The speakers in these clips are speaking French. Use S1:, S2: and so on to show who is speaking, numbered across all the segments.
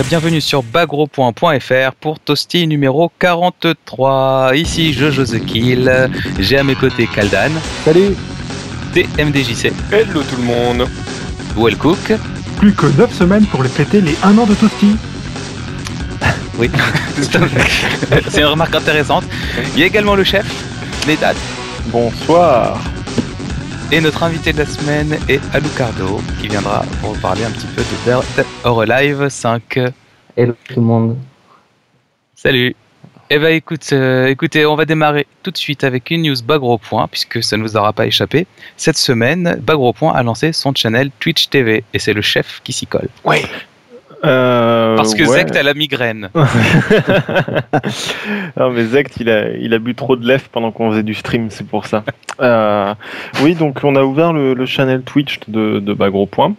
S1: Et bienvenue sur bagro.fr pour Toasty numéro 43. Ici Jojo The Kill, j'ai à mes côtés Kaldan.
S2: Salut
S1: TMDJC.
S3: Hello tout le monde
S1: Wellcook.
S2: Plus que 9 semaines pour les fêter les 1 an de Toasty.
S1: Oui, c'est une remarque intéressante. Il y a également le chef, les dates.
S3: Bonsoir
S1: Et notre invité de la semaine est Alucardo, qui viendra pour parler un petit peu de Dead or Alive 5.
S4: Hello tout le monde.
S1: Salut Eh ben écoute, euh, écoutez, on va démarrer tout de suite avec une news Bagro Point, puisque ça ne nous aura pas échappé. Cette semaine, Bagro Point a lancé son channel Twitch TV, et c'est le chef qui s'y colle.
S3: Oui
S5: Euh,
S1: Parce que
S5: ouais.
S1: Zect a la migraine.
S5: non mais Zect il a, il a bu trop de lèvres pendant qu'on faisait du stream, c'est pour ça. Euh, oui donc on a ouvert le, le channel Twitch de, de Bagro Point.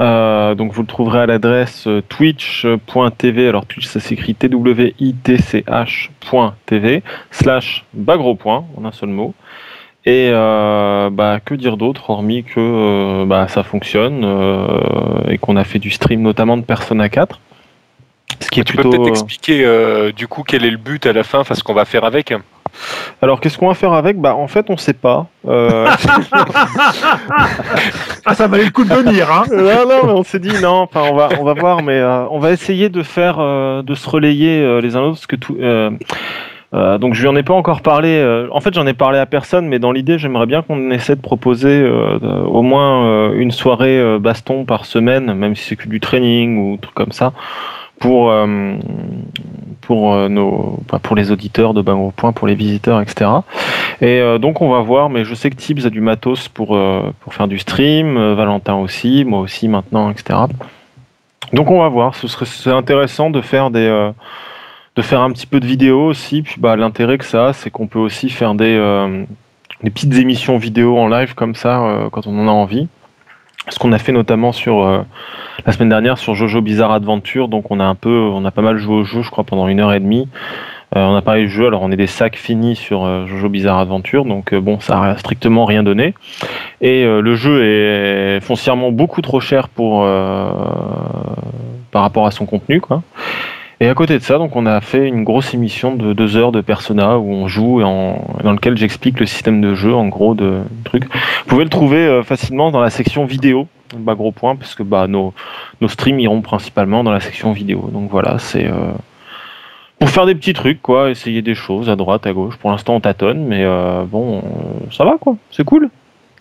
S5: Euh, donc vous le trouverez à l'adresse twitch.tv, alors Twitch ça s'écrit twitch.tv slash Bagro Point en un seul mot. Et euh, bah, que dire d'autre hormis que euh, bah, ça fonctionne euh, et qu'on a fait du stream notamment de Persona 4. Ce qui est
S3: Tu peux
S5: plutôt.
S3: peut-être expliquer euh, du coup quel est le but à la fin, enfin ce qu'on va faire avec
S5: Alors qu'est-ce qu'on va faire avec? Bah en fait on sait pas. Euh,
S2: Ah, ça valait le coup de venir, hein
S5: non non mais on s'est dit non. Enfin on va on va voir mais euh, on va essayer de faire euh, de se relayer euh, les uns l'autre parce que tout. Euh, euh, donc je lui en ai pas encore parlé. euh, en fait, j'en ai parlé à personne, mais dans l'idée, j'aimerais bien qu'on essaie de proposer euh, de- au moins euh, une soirée euh, baston par semaine, même si c'est que du training ou truc comme ça, pour euh, pour euh, nos pour les auditeurs de Bang Point, pour les visiteurs, etc. Et euh, donc on va voir, mais je sais que Tibbs a du matos pour euh, pour faire du stream, euh, Valentin aussi, moi aussi maintenant, etc. Donc on va voir. Ce serait intéressant de faire des euh, de faire un petit peu de vidéo aussi. Puis bah, l'intérêt que ça a, c'est qu'on peut aussi faire des, euh, des petites émissions vidéo en live comme ça euh, quand on en a envie. Ce qu'on a fait notamment sur euh, la semaine dernière sur Jojo Bizarre Adventure. Donc on a un peu, on a pas mal joué au jeu, je crois, pendant une heure et demie. Euh, on a parlé du jeu, alors on est des sacs finis sur euh, Jojo Bizarre Adventure, donc euh, bon, ça a strictement rien donné. Et le jeu est foncièrement beaucoup trop cher pour par rapport à son contenu, quoi. Et à côté de ça, donc on a fait une grosse émission de deux heures de Persona où on joue et dans lequel j'explique le système de jeu, en gros, de trucs. Vous pouvez le trouver euh, facilement dans la section vidéo, gros point, parce que bah nos, nos streams iront principalement dans la section vidéo. Donc voilà, c'est euh, pour faire des petits trucs, quoi, essayer des choses à droite, à gauche. Pour l'instant, on tâtonne, mais euh, bon, ça va, quoi. C'est cool.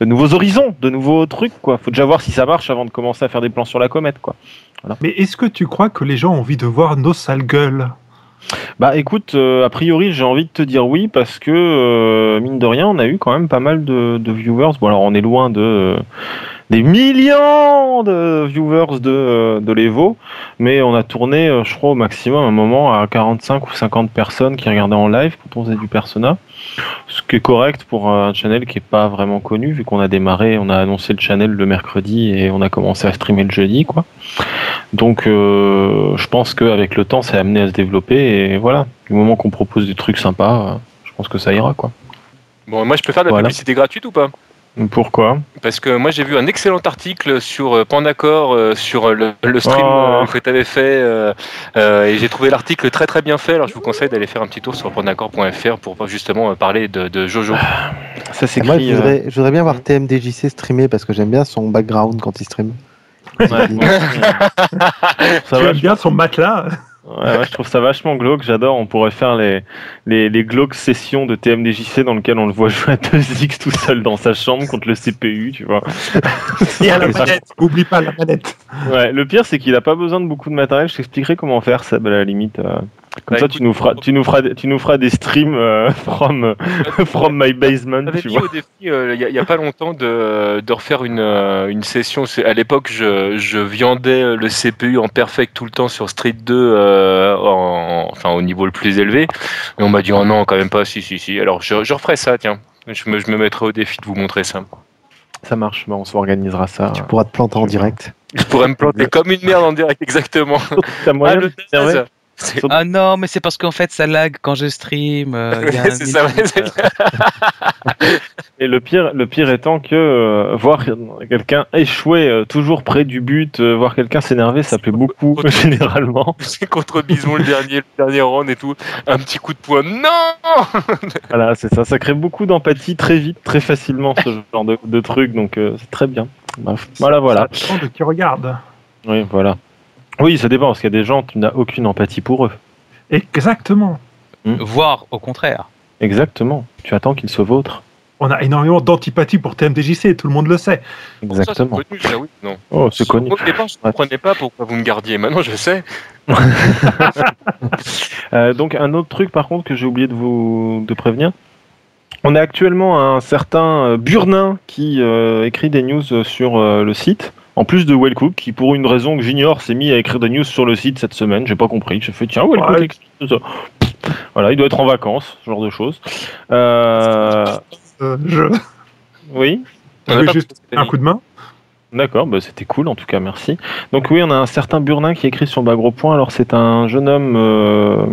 S5: De nouveaux horizons, de nouveaux trucs, quoi. Faut déjà voir si ça marche avant de commencer à faire des plans sur la comète, quoi.
S2: Mais est-ce que tu crois que les gens ont envie de voir nos sales gueules?
S5: Bah écoute, euh, a priori j'ai envie de te dire oui parce que euh, mine de rien on a eu quand même pas mal de, de viewers. Bon alors on est loin de des millions de viewers de, euh, de l'Evo, mais on a tourné euh, je crois au maximum un moment à 45 ou 50 personnes qui regardaient en live quand on faisait du Persona. Ce qui est correct pour un channel qui est pas vraiment connu vu qu'on a démarré, on a annoncé le channel le mercredi et on a commencé à streamer le jeudi quoi. Donc euh, je pense qu'avec le temps, c'est amené à se développer et voilà, du moment qu'on propose des trucs sympas, euh, je pense que ça ira quoi.
S3: Bon, moi je peux faire de la
S5: Voilà.
S3: publicité gratuite ou pas?
S5: Pourquoi
S3: Parce que moi j'ai vu un excellent article sur euh, Pandacor, euh, sur le, le stream
S5: Oh.
S3: euh, que tu avais fait, euh, euh, et j'ai trouvé l'article très très bien fait. Alors je vous conseille d'aller faire un petit tour sur pandacor.fr pour justement parler de, de Jojo.
S5: Ça s'écrit.
S4: Moi, je voudrais, je voudrais bien voir TMDJC streamer parce que j'ème bien son background quand il stream.
S5: ouais.
S2: Tu aimes bien son matelas?
S5: Ouais, ouais, je trouve ça vachement glauque, j'adore. On pourrait faire les, les, les glauques sessions de TMDJC dans lesquelles on le voit jouer à 2X tout seul dans sa chambre contre le CPU, tu vois.
S2: Et à la manette Oublie pas la manette
S5: Ouais, le pire c'est qu'il a pas besoin de beaucoup de matériel. Je t'expliquerai comment faire ça, à la limite. euh. Comme
S3: Bah,
S5: ça,
S3: écoute,
S5: tu nous feras, tu nous feras, tu nous feras des streams euh, from, from my basement,
S3: J'avais
S5: tu
S3: dit
S5: vois.
S3: au défi euh, il n'y a, pas longtemps de, de refaire une, euh, une session. À l'époque, je, je viandais le CPU en perfect tout le temps sur Street 2, euh, en- enfin au niveau le plus élevé. Et on m'a dit oh non, quand même pas. Si si si. Alors je, je referai ça, tiens. Je me, je me mettrai au défi de vous montrer ça.
S5: Ça marche, bah, on s'organisera ça.
S4: Tu pourras te planter en direct.
S3: Je pourrais me planter comme une merde en direct, exactement. Ah,
S5: de
S3: le
S1: Ah non, mais c'est parce qu'en fait ça lag quand je stream. euh, il y a un
S3: C'est ça, ouais, c'est ça.
S5: Et le pire, le pire étant que euh, voir quelqu'un échouer euh, toujours près du but, euh, voir quelqu'un s'énerver, ça plaît beaucoup généralement.
S3: C'est contre Bison le dernier, le dernier round et tout. Un petit coup de poing. Non
S5: Voilà, c'est ça. Ça crée beaucoup d'empathie très vite, très facilement ce genre de, de truc, donc euh, c'est très bien. Bref, voilà, voilà.
S2: De qui regarde.
S5: Oui, voilà. Oui, ça dépend parce qu'il y a des gens, tu n'as aucune empathie pour eux.
S2: Exactement.
S1: Voire au contraire.
S5: Exactement. Tu attends qu'ils se vautrent.
S2: On a énormément d'antipathie pour TMDJC, tout le monde le sait.
S5: Exactement.
S3: Ça, c'est connu, ça, oui. Non.
S5: Oh, c'est connu.
S3: Au départ, je ne comprenais pas pourquoi vous me gardiez. Maintenant, je sais.
S5: Euh, donc un autre truc par contre que j'ai oublié de vous de prévenir. On a actuellement un certain euh, Burnin qui euh, écrit des news sur euh, le site. En plus de Wellcook, qui pour une raison que j'ignore s'est mis à écrire des news sur le site cette semaine. J'ai pas compris. J'ai fait tiens Wellcook
S2: Ouais.
S5: explique tout ça. Voilà, il doit être en vacances, ce genre de choses. Euh,
S2: Euh, je
S5: oui.
S3: On
S2: juste un coup de main.
S5: D'accord, bah c'était cool en tout cas, merci. Donc oui, on a un certain Burnin qui écrit sur Bagro Point. Alors c'est un jeune homme euh,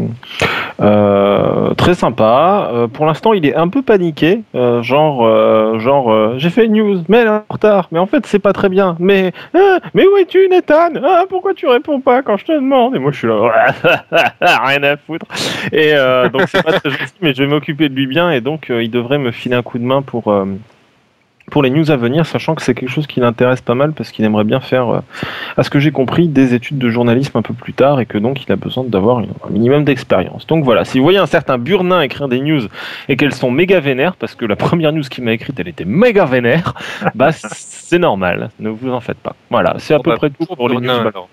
S5: euh, très sympa. Euh, pour l'instant, il est un peu paniqué, genre genre j'ai fait une news, mais elle est en retard. Mais en fait, c'est pas très bien. Mais ah, mais où es-tu, Nathan? Ah, Pourquoi tu réponds pas quand je te demande? Et moi, je suis là, rien à foutre. Et donc c'est pas très gentil, mais je vais m'occuper de lui bien et donc il devrait me filer un coup de main pour pour les news à venir, sachant que c'est quelque chose qui l'intéresse pas mal parce qu'il aimerait bien faire, euh, à ce que j'ai compris, des études de journalisme un peu plus tard et que donc il a besoin d'avoir un minimum d'expérience. Donc voilà, si vous voyez un certain Burnin écrire des news et qu'elles sont méga vénères, parce que la première news qu'il m'a écrite, elle était méga vénère, bah c'est normal, ne vous en faites pas. Voilà, c'est à peu
S3: bah,
S5: près tout pour les news.
S3: Alors.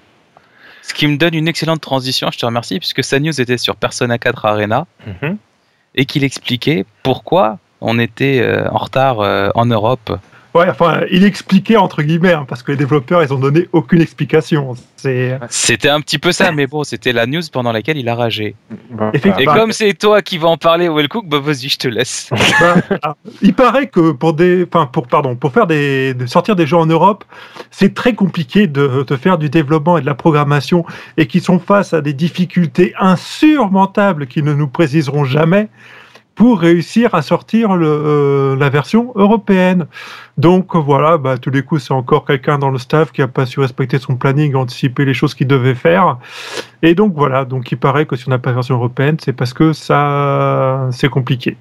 S1: Ce qui me donne une excellente transition, je te remercie, puisque sa news était sur Persona 4 Arena
S5: Mhm.
S1: et qu'il expliquait pourquoi on était euh, en retard euh, en Europe.
S2: Ouais, enfin, il expliquait entre guillemets, hein, parce que les développeurs, ils ont donné aucune explication. C'est
S1: C'était un petit peu ça, mais bon, c'était la news pendant laquelle il a ragé. Et
S2: Bah,
S1: comme c'est toi qui vas en parler, Wellcook, bah vas-y, je te laisse.
S2: Ben, ah, il paraît que pour des, enfin pour pardon, pour faire des, de sortir des jeux en Europe, c'est très compliqué de, de faire du développement et de la programmation et qu'ils sont face à des difficultés insurmontables qui ne nous préciseront jamais pour réussir à sortir euh, la version européenne. Donc voilà, bah, tous les coups, c'est encore quelqu'un dans le staff qui a pas su respecter son planning, anticiper les choses qu'il devait faire. Et donc voilà, donc il paraît que si on n'a pas de version européenne, c'est parce que ça, c'est compliqué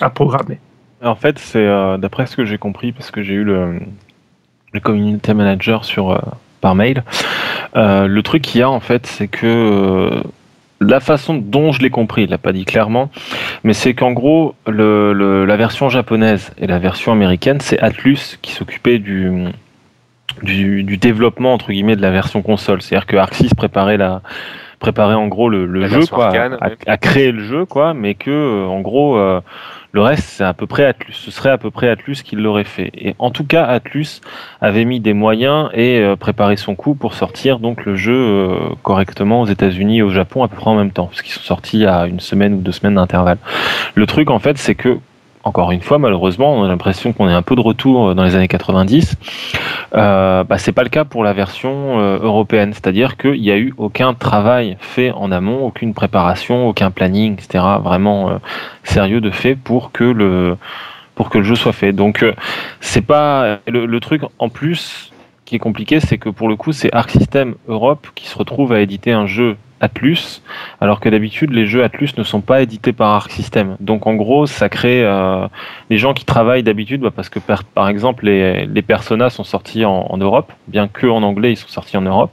S2: à programmer.
S5: En fait, c'est euh, d'après ce que j'ai compris, parce que j'ai eu le, le community manager sur, euh, par mail, le truc qu'il y a en fait, c'est que la façon dont je l'ai compris, il l'a pas dit clairement, mais c'est qu'en gros, le, le- la version japonaise et la version américaine, c'est Atlus qui s'occupait du, du, du développement entre guillemets de la version console. C'est-à-dire que Arxis préparait la préparait en gros le, jeu quoi,
S3: arcane,
S5: à,
S3: ouais.
S5: à créer le jeu quoi, mais que euh, en gros euh, le reste c'est à peu près Atlus. Ce serait à peu près Atlus qui l'aurait fait. Et en tout cas Atlus avait mis des moyens et euh, préparé son coup pour sortir donc le jeu euh, correctement aux États-Unis et au Japon à peu près en même temps, parce qu'ils sont sortis à une semaine ou deux semaines d'intervalle. Le truc en fait c'est que encore une fois, malheureusement, on a l'impression qu'on est un peu de retour dans les années 90. Euh, bah, c'est pas le cas pour la version euh, européenne, c'est-à-dire qu'il n'y a eu aucun travail fait en amont, aucune préparation, aucun planning, etc. Vraiment euh, sérieux de fait pour que le jeu soit fait. Donc euh, c'est pas le, le truc en plus qui est compliqué, c'est que pour le coup c'est Arc System Europe qui se retrouve à éditer un jeu Atlus, alors que d'habitude les jeux Atlus ne sont pas édités par Arc System. Donc en gros, ça crée euh, les gens qui travaillent d'habitude, bah, parce que par, par exemple les, les Persona sont sortis en, en Europe, bien que en anglais ils sont sortis en Europe,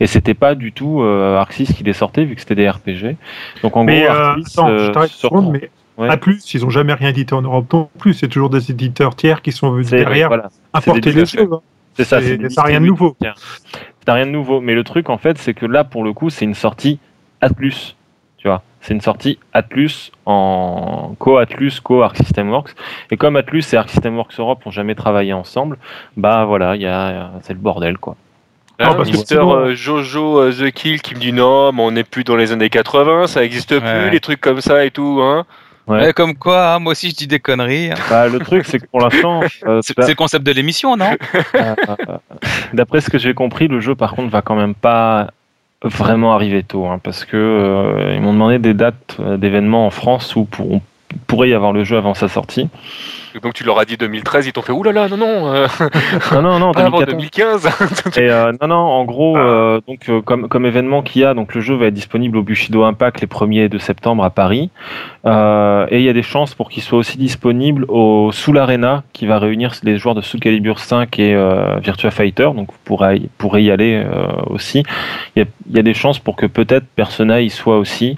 S5: et c'était pas du tout euh, Arxis qui les sortait vu que c'était des RPG. Donc en
S2: Mais
S5: gros,
S2: euh, attends,
S5: euh,
S2: je seconde, mais
S5: Ouais.
S2: à plus, ils ont jamais rien édité en Europe non plus. C'est toujours des éditeurs tiers qui sont venus derrière
S5: voilà,
S2: apporter
S5: des
S2: jeux. hein.
S5: c'est ça,
S2: C'est- ça rien de nouveau.
S5: N'a rien de nouveau, mais le truc en fait, c'est que là pour le coup, c'est une sortie Atlus. Tu vois, c'est une sortie Atlus en co-Atlus, co-Arc System Works. Et comme Atlus et Arc System Works Europe ont jamais travaillé ensemble, bah voilà, il y a, c'est le bordel quoi.
S2: Ah, parce que
S3: Mister
S2: sinon-
S3: euh, Jojo euh, The Kill qui me dit non, mais on n'est plus dans les années 80, ça existe plus,
S1: Ouais.
S3: les trucs comme ça et tout. Hein.
S5: Ouais.
S1: Ouais, comme quoi, hein, moi aussi je dis des conneries. hein.
S5: Bah, le truc, c'est que pour l'instant, euh,
S1: C'est le concept de l'émission, non?
S5: Euh, d'après ce que j'ai compris, le jeu par contre va quand même pas vraiment arriver tôt, hein, parce que euh, ils m'ont demandé des dates euh, d'événements en France où pour- on pourrait y avoir le jeu avant sa sortie.
S3: Donc tu leur as dit 2013, ils t'ont fait oulala, non, non, euh,
S5: Non, non, non,
S3: pas avant
S5: 2014.
S3: 2015.
S5: Et euh, non, non, en gros,
S3: Ah.
S5: euh, donc comme, comme événement qu'il y a, donc le jeu va être disponible au Bushido Impact les 1er et 2 septembre à Paris. Et il y a des chances pour qu'il soit aussi disponible au Soul Arena, qui va réunir les joueurs de Soul Calibur 5 et Virtua Fighter. Donc vous pourrez, y- pourrez y aller aussi. Il y, a, il y a des chances pour que peut-être Persona y soit aussi.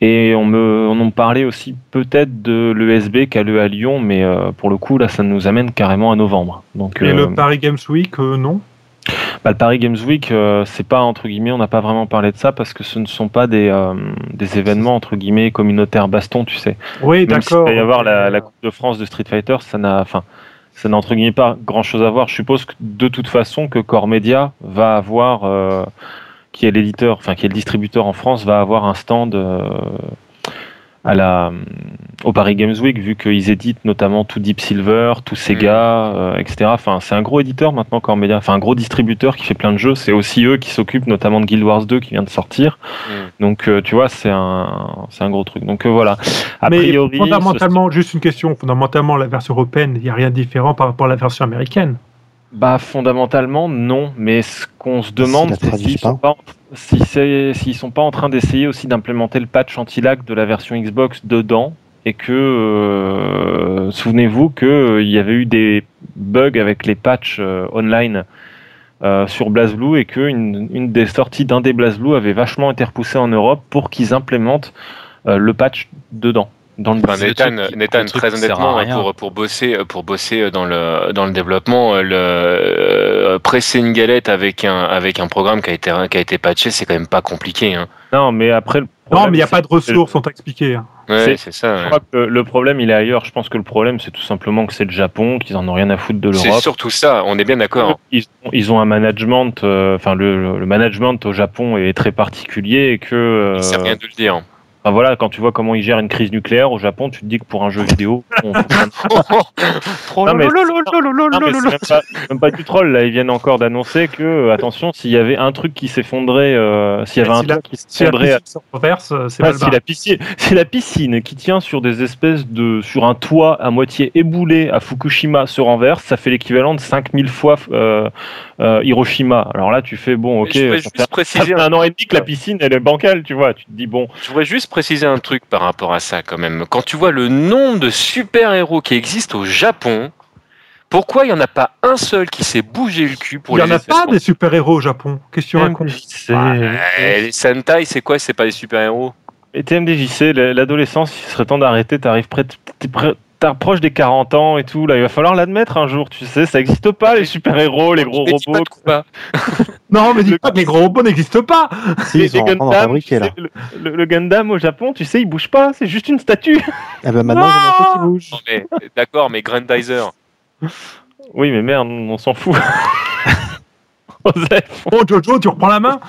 S5: Et on me, on en parlait aussi peut-être de l'ESB qu'a le à Lyon, mais euh, pour le coup là, ça nous amène carrément à novembre. Donc
S2: Et
S5: euh,
S2: le Paris Games Week, euh, non?
S5: Bah, le Paris Games Week, euh, c'est pas entre guillemets, on n'a pas vraiment parlé de ça parce que ce ne sont pas des, euh, des événements entre guillemets communautaires baston, tu sais.
S2: Oui,
S5: Même s'il
S2: d'accord.
S5: va y avoir la, la Coupe de France de Street Fighter, ça n'a, enfin, ça n'a entre guillemets pas grand chose à voir. Je suppose que de toute façon que Core Media va avoir, euh, qui est l'éditeur, enfin qui est le distributeur en France, va avoir un stand euh, à la, au Paris Games Week, vu qu'ils éditent notamment tout Deep Silver, tout Sega, euh, etc. Enfin, c'est un gros éditeur maintenant, Core Media, enfin un gros distributeur qui fait plein de jeux. C'est aussi eux qui s'occupent notamment de Guild Wars 2 qui vient de sortir.
S3: Mm.
S5: Donc, euh, tu vois, c'est un, c'est un gros truc. Donc euh, voilà. A
S2: Mais
S5: priori, ce-
S2: fondamentalement, juste une question, fondamentalement, la version européenne, il n'y a rien de différent par rapport à la version américaine.
S5: Bah fondamentalement non, mais ce qu'on se demande c'est s'ils sont
S4: pas.
S5: si s'ils sont pas en train d'essayer aussi d'implémenter le patch anti-lag de la version Xbox dedans et que euh, souvenez-vous que euh, il y avait eu des bugs avec les patchs euh, online sur BlazBlue et que une, une des sorties d'un des BlazBlue avait vachement été repoussée en Europe pour qu'ils implémentent le patch dedans dans le
S3: Enfin,
S1: C'est le
S3: Nathan,
S1: truc qui-
S3: Nathan,
S1: le truc
S3: très honnêtement, pour, pour bosser, pour bosser dans le, dans le développement, le, euh, presser une galette avec un, avec un programme qui a été, qui a été patché, c'est quand même pas compliqué. Hein.
S5: Non, mais après le
S2: Non, mais il n'y a
S5: c'est-
S2: pas de ressources, on t'a expliqué. hein.
S3: Ouais,
S5: C'est-
S3: c'est ça.
S5: Je
S3: ouais.
S5: crois que le problème, il est ailleurs. Je pense que le problème, c'est tout simplement que c'est le Japon, qu'ils en ont rien à foutre de
S3: C'est
S5: l'Europe.
S3: surtout ça, on est bien d'accord.
S5: Ils, ont- ils ont un management, euh, enfin le, le management au Japon est très particulier et que, euh,
S3: C'est rien de le dire.
S5: Enfin, voilà, quand tu vois comment ils gèrent une crise nucléaire au Japon, tu te dis que pour un jeu vidéo, on- Non, mais- Non, mais c'est même pas, même pas du troll là. Ils viennent encore d'annoncer que, euh, attention, s'il y avait un truc qui s'effondrait, euh, s'il y avait
S2: Si
S5: un
S2: la-
S5: truc qui
S2: Si la
S5: s'effondrait
S2: se renverse, euh,
S5: Ah, si la piscine, c'est la piscine qui tient sur des espèces de sur un toit à moitié éboulé à Fukushima se renverse, ça fait l'équivalent de 5000 fois euh, euh, Hiroshima. Alors là, tu fais bon, ok,
S3: je voudrais
S5: ça
S3: juste
S5: fait, ça
S3: préciser
S5: fait un an et demi que la piscine elle est bancale, tu vois. Tu te dis bon,
S3: Je voudrais juste préciser un truc par rapport à ça quand même. Quand tu vois le nombre de super-héros qui existent au Japon, pourquoi il n'y en a pas un seul qui s'est bougé le cul pour
S2: Il n'y
S3: les
S2: en a pas des super-héros au Japon. Qu'est-ce que tu racontes
S5: TMDJC,
S3: Ouais, les Sentai, c'est quoi? C'est pas des super-héros?
S5: Et TMDJC, la- l'adolescence, il serait temps d'arrêter. T'arrives près- t'approches des 40 ans et tout. Là, il va falloir l'admettre un jour. Tu sais, ça existe pas les super-héros, les gros
S3: pas
S5: robots.
S3: tout bas.
S2: Non, mais dis
S5: Le-
S2: pas que les gros robots n'existent pas
S4: Si, ils sont en train d'en fabriquer là.
S5: tu sais, le, le- le Gundam au Japon, tu sais, il bouge pas, c'est juste une statue.
S4: Eh ben maintenant, qui bouge.
S3: Non, mais d'accord, mais Grandizer.
S5: Oui, mais merde, on s'en fout. Joseph.
S2: Bon, Jojo, tu reprends la main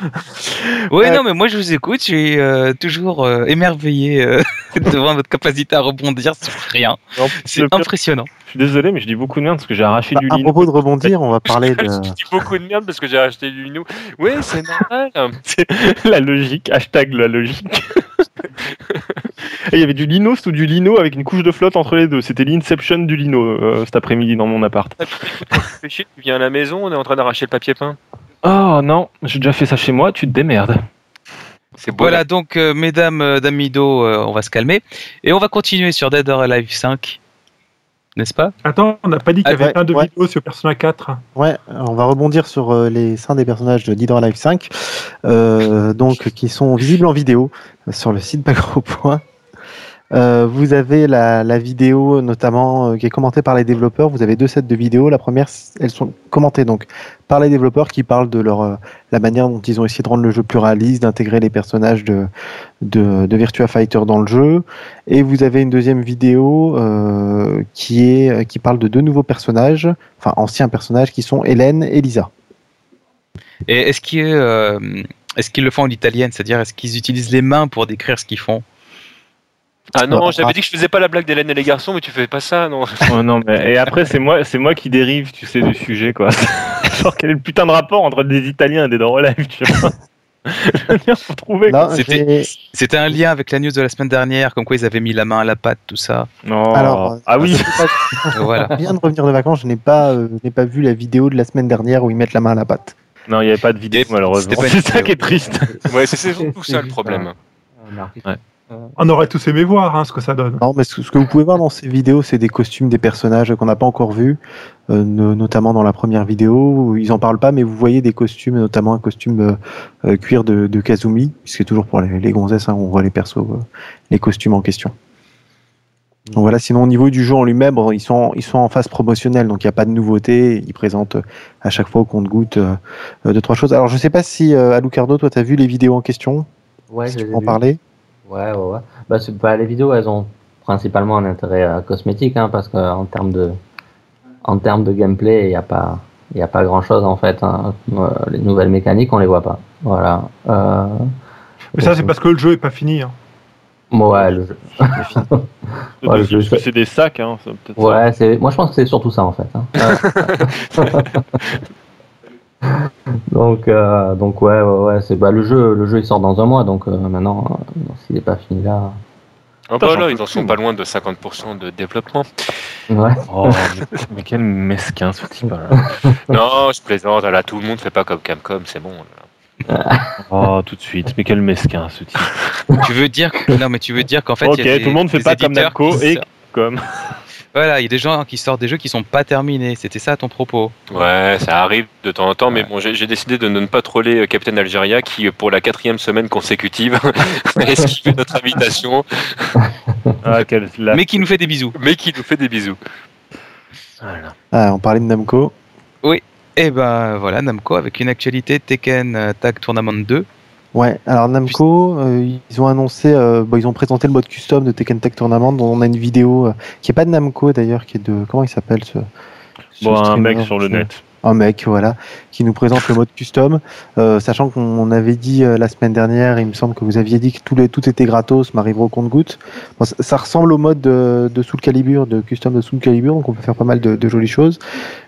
S1: Oui,
S4: Ouais.
S1: non, mais moi je vous écoute, je suis euh, toujours euh, émerveillé euh, devant votre capacité à rebondir sur rien. C'est
S5: pire,
S1: impressionnant.
S5: Je suis désolé, mais je dis beaucoup de merde parce que j'ai arraché
S4: Bah,
S5: du
S4: à
S5: lino.
S4: propos de rebondir, on va parler de.
S3: Je dis beaucoup de merde parce que j'ai acheté du Lino. Oui, c'est normal.
S5: C'est la logique, hashtag la logique. Il y avait du lino sous du lino avec une couche de flotte entre les deux. C'était l'inception du lino euh, cet après-midi dans mon appart.
S3: Fais chier, tu viens à la maison, on est en train d'arracher le papier peint.
S5: Oh non, j'ai déjà fait ça chez moi, tu te démerdes.
S3: C'est beau.
S1: Voilà, donc, euh, mesdames, euh, d'Amido, euh, on va se calmer. Et on va continuer sur Dead or Alive 5. N'est-ce pas?
S2: Attends, on n'a pas dit qu'il y avait
S4: ouais,
S2: plein de
S4: ouais.
S2: vidéos sur Persona 4.
S4: Ouais, on va rebondir sur euh, les seins des personnages de Dead or Alive 5, euh, donc qui sont visibles en vidéo sur le site Point. Euh, vous avez la, vidéo notamment euh, qui est commentée par les développeurs. Vous avez deux sets de vidéos. La première, elles sont commentées donc par les développeurs qui parlent de leur euh, la manière dont ils ont essayé de rendre le jeu plus réaliste, d'intégrer les personnages de, de, Virtua Fighter dans le jeu. Et vous avez une deuxième vidéo qui est qui parle de deux nouveaux personnages, enfin anciens personnages qui sont Hélène et Lisa.
S1: Et est-ce qu'ils est-ce qu'ils le font en italienne C'est-à-dire, est-ce qu'ils utilisent les mains pour décrire ce qu'ils font?
S3: Ah non, j'avais dit que je faisais pas la blague d'Hélène et les garçons, mais tu fais pas ça, non.
S5: Oh non, mais et après c'est moi, c'est moi qui dérive, tu sais, du sujet quoi. Genre quel est le putain de rapport entre des Italiens et des Live, tu vois
S1: C'était- un lien avec la news de la semaine dernière, comme quoi ils avaient mis la main à la pâte, tout ça.
S5: Non.
S4: Alors,
S5: ah oui.
S4: je sais pas-
S1: voilà.
S4: Je viens de revenir de vacances, je n'ai pas, euh, n'ai pas vu la vidéo de la semaine dernière où ils mettent la main à la pâte.
S5: Non, il n'y avait pas de vidéo malheureusement. C'est ça qui est triste.
S3: Ouais, c'est c'est surtout ça le problème.
S5: Ouais.
S2: On aurait tous aimé voir hein, ce que ça donne.
S4: Non, mais ce ce que vous pouvez voir dans ces vidéos, c'est des costumes des personnages qu'on n'a pas encore vus, euh, no- notamment dans la première vidéo. où Ils en parlent pas, mais vous voyez des costumes, notamment un costume euh, euh, cuir de, de Kazumi, puisque toujours pour les, les gonzesses, hein, on voit les persos, euh, les costumes en question. Donc voilà, sinon au niveau du jeu en lui-même, bon, ils sont ils sont en phase promotionnelle, donc il n'y a pas de nouveauté. Ils présentent à chaque fois au compte-goutte euh, euh, deux trois choses. Alors je sais pas si euh, Alucardo, toi, tu as vu les vidéos en question,
S6: Ouais,
S4: si
S6: je
S4: tu peux en parler?
S6: Ouais, ouais, ouais. Bah, bah, les vidéos, elles ont principalement un intérêt euh, cosmétique, hein, parce qu'en termes de, en termes de gameplay, il n'y a pas, il y a pas grand chose en fait. hein. Euh, les nouvelles mécaniques, on les voit pas. Voilà. Euh,
S2: Mais ça, c'est parce que le jeu est pas fini. hein.
S6: Ouais, le jeu- Ouais,
S5: Parce
S6: je-
S5: que c'est des sacs, hein.
S6: ouais, c'est, moi je pense que c'est surtout ça en fait. hein. donc, euh, donc ouais, ouais, ouais, c'est bah le jeu, le jeu il sort dans un mois, donc euh, maintenant, euh, s'il n'est pas fini là,
S5: Putain,
S3: bah là, ils en sont pas loin de 50% de développement.
S6: ouais.
S5: Oh, mais, mais quel mesquin ce type. là.
S3: non, je plaisante, là, tout le monde fait pas comme Capcom, c'est bon. là.
S5: Oh, tout de suite. Mais quel mesquin ce type.
S1: tu veux dire que... non mais tu veux dire qu'en fait
S5: ok,
S1: il y a des-
S5: tout le monde fait pas comme Namco et comme.
S1: Voilà il y a des gens qui sortent des jeux qui sont pas terminés c'était ça ton propos?
S3: Ouais, ça arrive de temps en temps, mais
S1: Ouais.
S3: bon, j'ai décidé de ne pas troller euh, Captain Algeria qui, euh, pour la quatrième semaine consécutive, a esquivé notre invitation,
S5: Ah, quel
S1: mais qui nous fait des bisous
S3: mais qui nous fait des bisous.
S5: Voilà.
S4: Ah, on parlait de Namco.
S1: et ben voilà Namco avec une actualité Tekken euh, Tag Tournament 2
S4: Ouais, alors Namco, euh, ils ont annoncé, euh, bon, ils ont présenté le mode custom de Tekken Tag Tournament, dont on a une vidéo euh, qui est pas de Namco d'ailleurs, qui est de comment il s'appelle ce, ce
S5: Bon, un mec sur le net.
S4: Un mec, voilà, qui nous présente le mode custom, sachant qu'on avait dit la semaine dernière, il me semble que vous aviez dit que tout, les, tout était gratos, m'arrivera au compte-goutte. Bon, ça, ça ressemble au mode de, de Soul Calibur, de custom de Soul Calibur, donc on peut faire pas mal de, de jolies choses,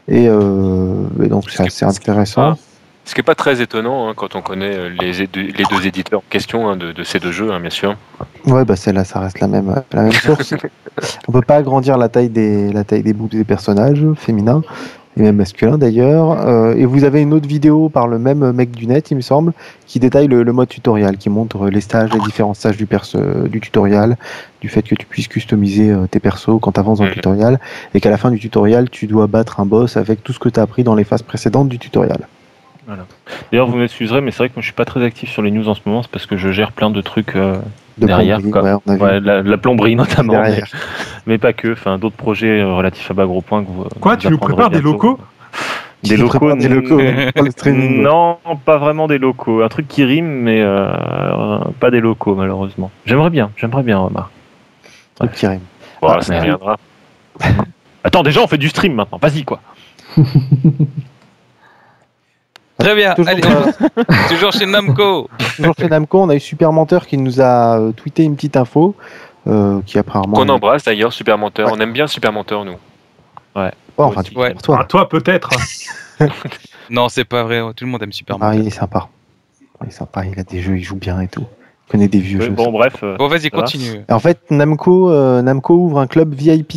S4: et, et donc c'est assez intéressant.
S3: Ce qui est pas très étonnant hein, quand on connaît euh, les, deux éditeurs en question hein, de, de ces deux jeux, hein, bien sûr.
S4: Ouais, bah celle-là, ça reste la même, la même source. On peut pas agrandir la taille des, la taille des boobs des personnages féminins et même masculins d'ailleurs. Euh, et vous avez une autre vidéo par le même mec du net, il me semble, qui détaille le, le mode tutoriel, qui montre les stages, les différents stages du, perso, du tutoriel, du fait que tu puisses customiser euh, tes persos quand tu avances dans le
S3: Mhm.
S4: tutoriel, et qu'à la fin du tutoriel, tu dois battre un boss avec tout ce que tu as appris dans les phases précédentes du tutoriel.
S5: D'ailleurs, vous m'excuserez, mais c'est vrai que moi je suis pas très actif sur les news en ce moment, c'est parce que je gère plein de trucs euh,
S4: De
S5: derrière.
S4: plomberie,
S5: quoi.
S4: ouais, on a vu
S5: Ouais, la, la plomberie notamment, mais, pas que. Enfin, d'autres projets euh, relatifs à bas gros points. Que vous,
S2: Quoi,
S5: vous
S2: tu nous prépares des locaux
S5: Des locaux,
S4: des locaux.
S5: Non, pas vraiment des locaux. Un truc qui rime, mais euh, pas des locaux malheureusement. J'aimerais bien, j'aimerais bien, Omar.
S4: Truc qui rime.
S3: Bon,
S5: Ah,
S3: ça
S5: mais-
S3: viendra.
S5: Attends, déjà on fait du stream maintenant. Vas-y quoi.
S1: Très bien
S4: Toujours
S1: allez toujours chez Namco
S4: Toujours chez Namco, on a eu Super Menteur qui nous a euh, tweeté une petite info euh, qui apparemment.
S3: Qu'on embrasse d'ailleurs, Super Menteur.
S4: Ouais.
S3: On aime bien Super Menteur, nous.
S4: Oh, enfin, tu
S1: Ouais.
S4: toi.
S2: Ah, toi, peut-être.
S1: non c'est pas vrai tout le monde aime Super
S4: Ah,
S1: Mario
S4: il est sympa. Il est sympa, il a des jeux, il joue bien et tout. Il connaît des vieux
S5: Ouais,
S4: jeux.
S5: bon, bref. euh,
S1: bon vas-y
S5: va
S1: continue
S4: En fait, Namco, euh, Namco ouvre un club VIP.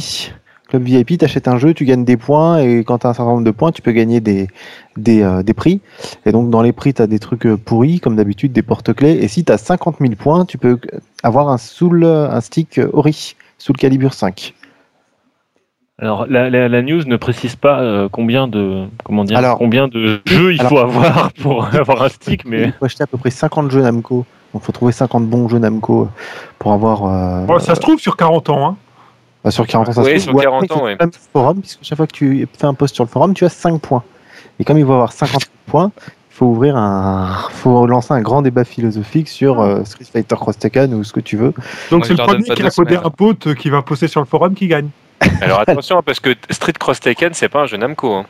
S4: Club VIP, t'achètes un jeu, tu gagnes des points et quand t'as un certain nombre de points, tu peux gagner des, des, euh, des prix. Et donc dans les prix, t'as des trucs euh, pourris, comme d'habitude, des porte-clés. Et si t'as 50 000 points, tu peux avoir un, soul, un stick euh, Ori, Soul Calibur 5.
S5: Alors la, la, la news ne précise pas euh, combien de comment dire
S4: Alors-
S5: combien de jeux il
S4: Alors-
S5: faut avoir pour avoir un stick, mais
S4: Il faut acheter à peu près 50 jeux Namco. Donc faut trouver 50 bons jeux Namco pour avoir. euh,
S2: Bon, ça se trouve sur 40 ans. Hein.
S4: Bah, sur 40 ans, ça
S3: Oui,
S4: se
S3: sur
S4: Ou
S3: 40
S4: après, il faut
S3: ans, ouais.
S4: quand même le forum, puisque chaque fois que tu fais un post sur le forum, tu as 5 points. Et comme il va avoir 50 points, il faut ouvrir un, faut lancer un grand débat philosophique sur euh, Street Fighter Cross Tekken ou ce que tu veux.
S2: Donc c'est le premier qui a codé un pote qui va poster sur le forum qui gagne.
S3: Alors attention, parce que Street Cross Tekken, c'est pas un jeu Namco. Hein.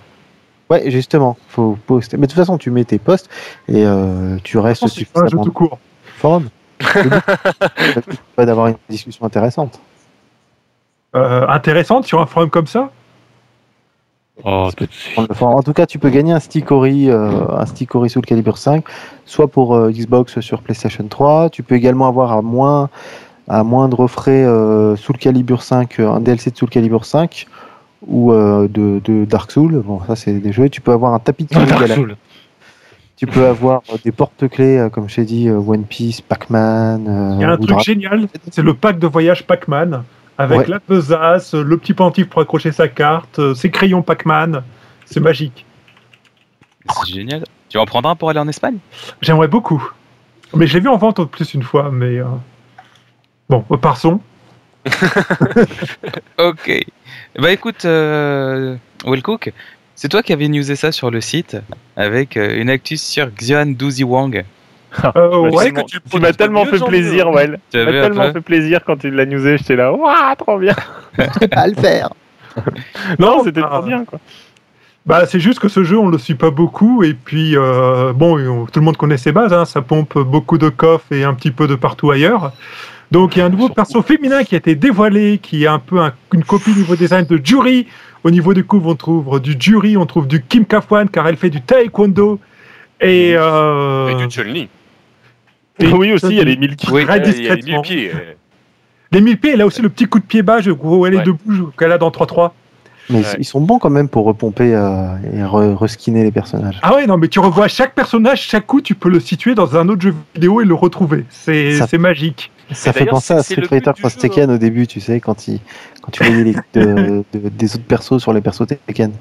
S4: Ouais, justement, faut poster. Mais de toute façon, tu mets tes posts et euh, tu restes
S2: C'est pas un jeu tout court.
S4: forum. Pas d'avoir une discussion intéressante.
S2: Euh, intéressante sur un forum comme ça?
S5: Oh, tout
S4: le. En tout cas, tu peux gagner un stick Ori, euh, un stick Ori Soul Calibur 5, soit pour euh, Xbox sur PlayStation 3. Tu peux également avoir à moins à moindre frais euh, Soul Calibur 5, euh, un DLC de Soul Calibur 5 ou euh, de, de Dark Soul. Bon, ça c'est des jeux. Tu peux avoir un tapis de
S5: Dark
S4: Galaxy.
S5: Soul.
S4: Tu peux avoir des porte-clés, comme je t'ai dit, One Piece, Pac-Man.
S2: Il y a un truc
S4: Dra-
S2: génial, c'est le pack de voyage Pac-Man, avec
S4: Ouais.
S2: la besace, le petit pendentif pour accrocher sa carte, euh, ses crayons Pac-Man. C'est magique.
S1: C'est génial. Tu en prendre un pour aller en Espagne?
S2: J'aimerais beaucoup. Mais je l'ai vu en vente plus une fois, mais... euh, Bon, euh, passons.
S1: Ok. Bah écoute, euh, Will Cook, c'est toi qui avais newsé ça sur le site avec euh, une actus sur Xian Douzi Wang.
S2: Euh,
S5: Bah,
S2: ouais,
S3: que tu
S5: m'as tellement fait plaisir. Well.
S1: Tu
S5: Tu
S1: as
S5: m'as tellement fait plaisir quand tu l'as newsé, j'étais là, waouh, trop bien.
S4: à le faire.
S5: Non,
S2: Non,
S5: c'était
S2: bah,
S5: trop bien, quoi.
S2: Bah, c'est juste que ce jeu, on le suit pas beaucoup. Et puis, euh, bon, on- tout le monde connaît ses bases. hein, ça pompe beaucoup de coffres et un petit peu de partout ailleurs. Donc, il y a un nouveau perso féminin qui a été dévoilé, qui est un peu un- une copie niveau design de Jury. Au niveau du couvre, on trouve du Jury, on trouve du Kim Kafwan, car elle fait du taekwondo. Et, euh,
S3: Et du Chun-Li.
S2: Et-
S5: oui, aussi, il y a les Milky.
S1: Oui.
S2: Très
S3: Il y a les
S2: discrètement.
S3: mille pieds. euh.
S2: Les mille pieds, elle a aussi le petit coup de pied bas, je- où elle est
S3: Ouais.
S2: debout, qu'elle a dans 3-3.
S4: Mais
S3: Ouais.
S4: ils sont bons quand même pour repomper euh, et re- reskiner les personnages.
S2: Ah ouais, non, mais tu revois chaque personnage, chaque coup, tu peux le situer dans un autre jeu vidéo et le retrouver. C'est magique.
S4: Ça fait penser à Street Fighter Cross Tekken au début, tu sais, quand, il, quand tu voyais les, de- de- des autres persos sur les persos Tekken.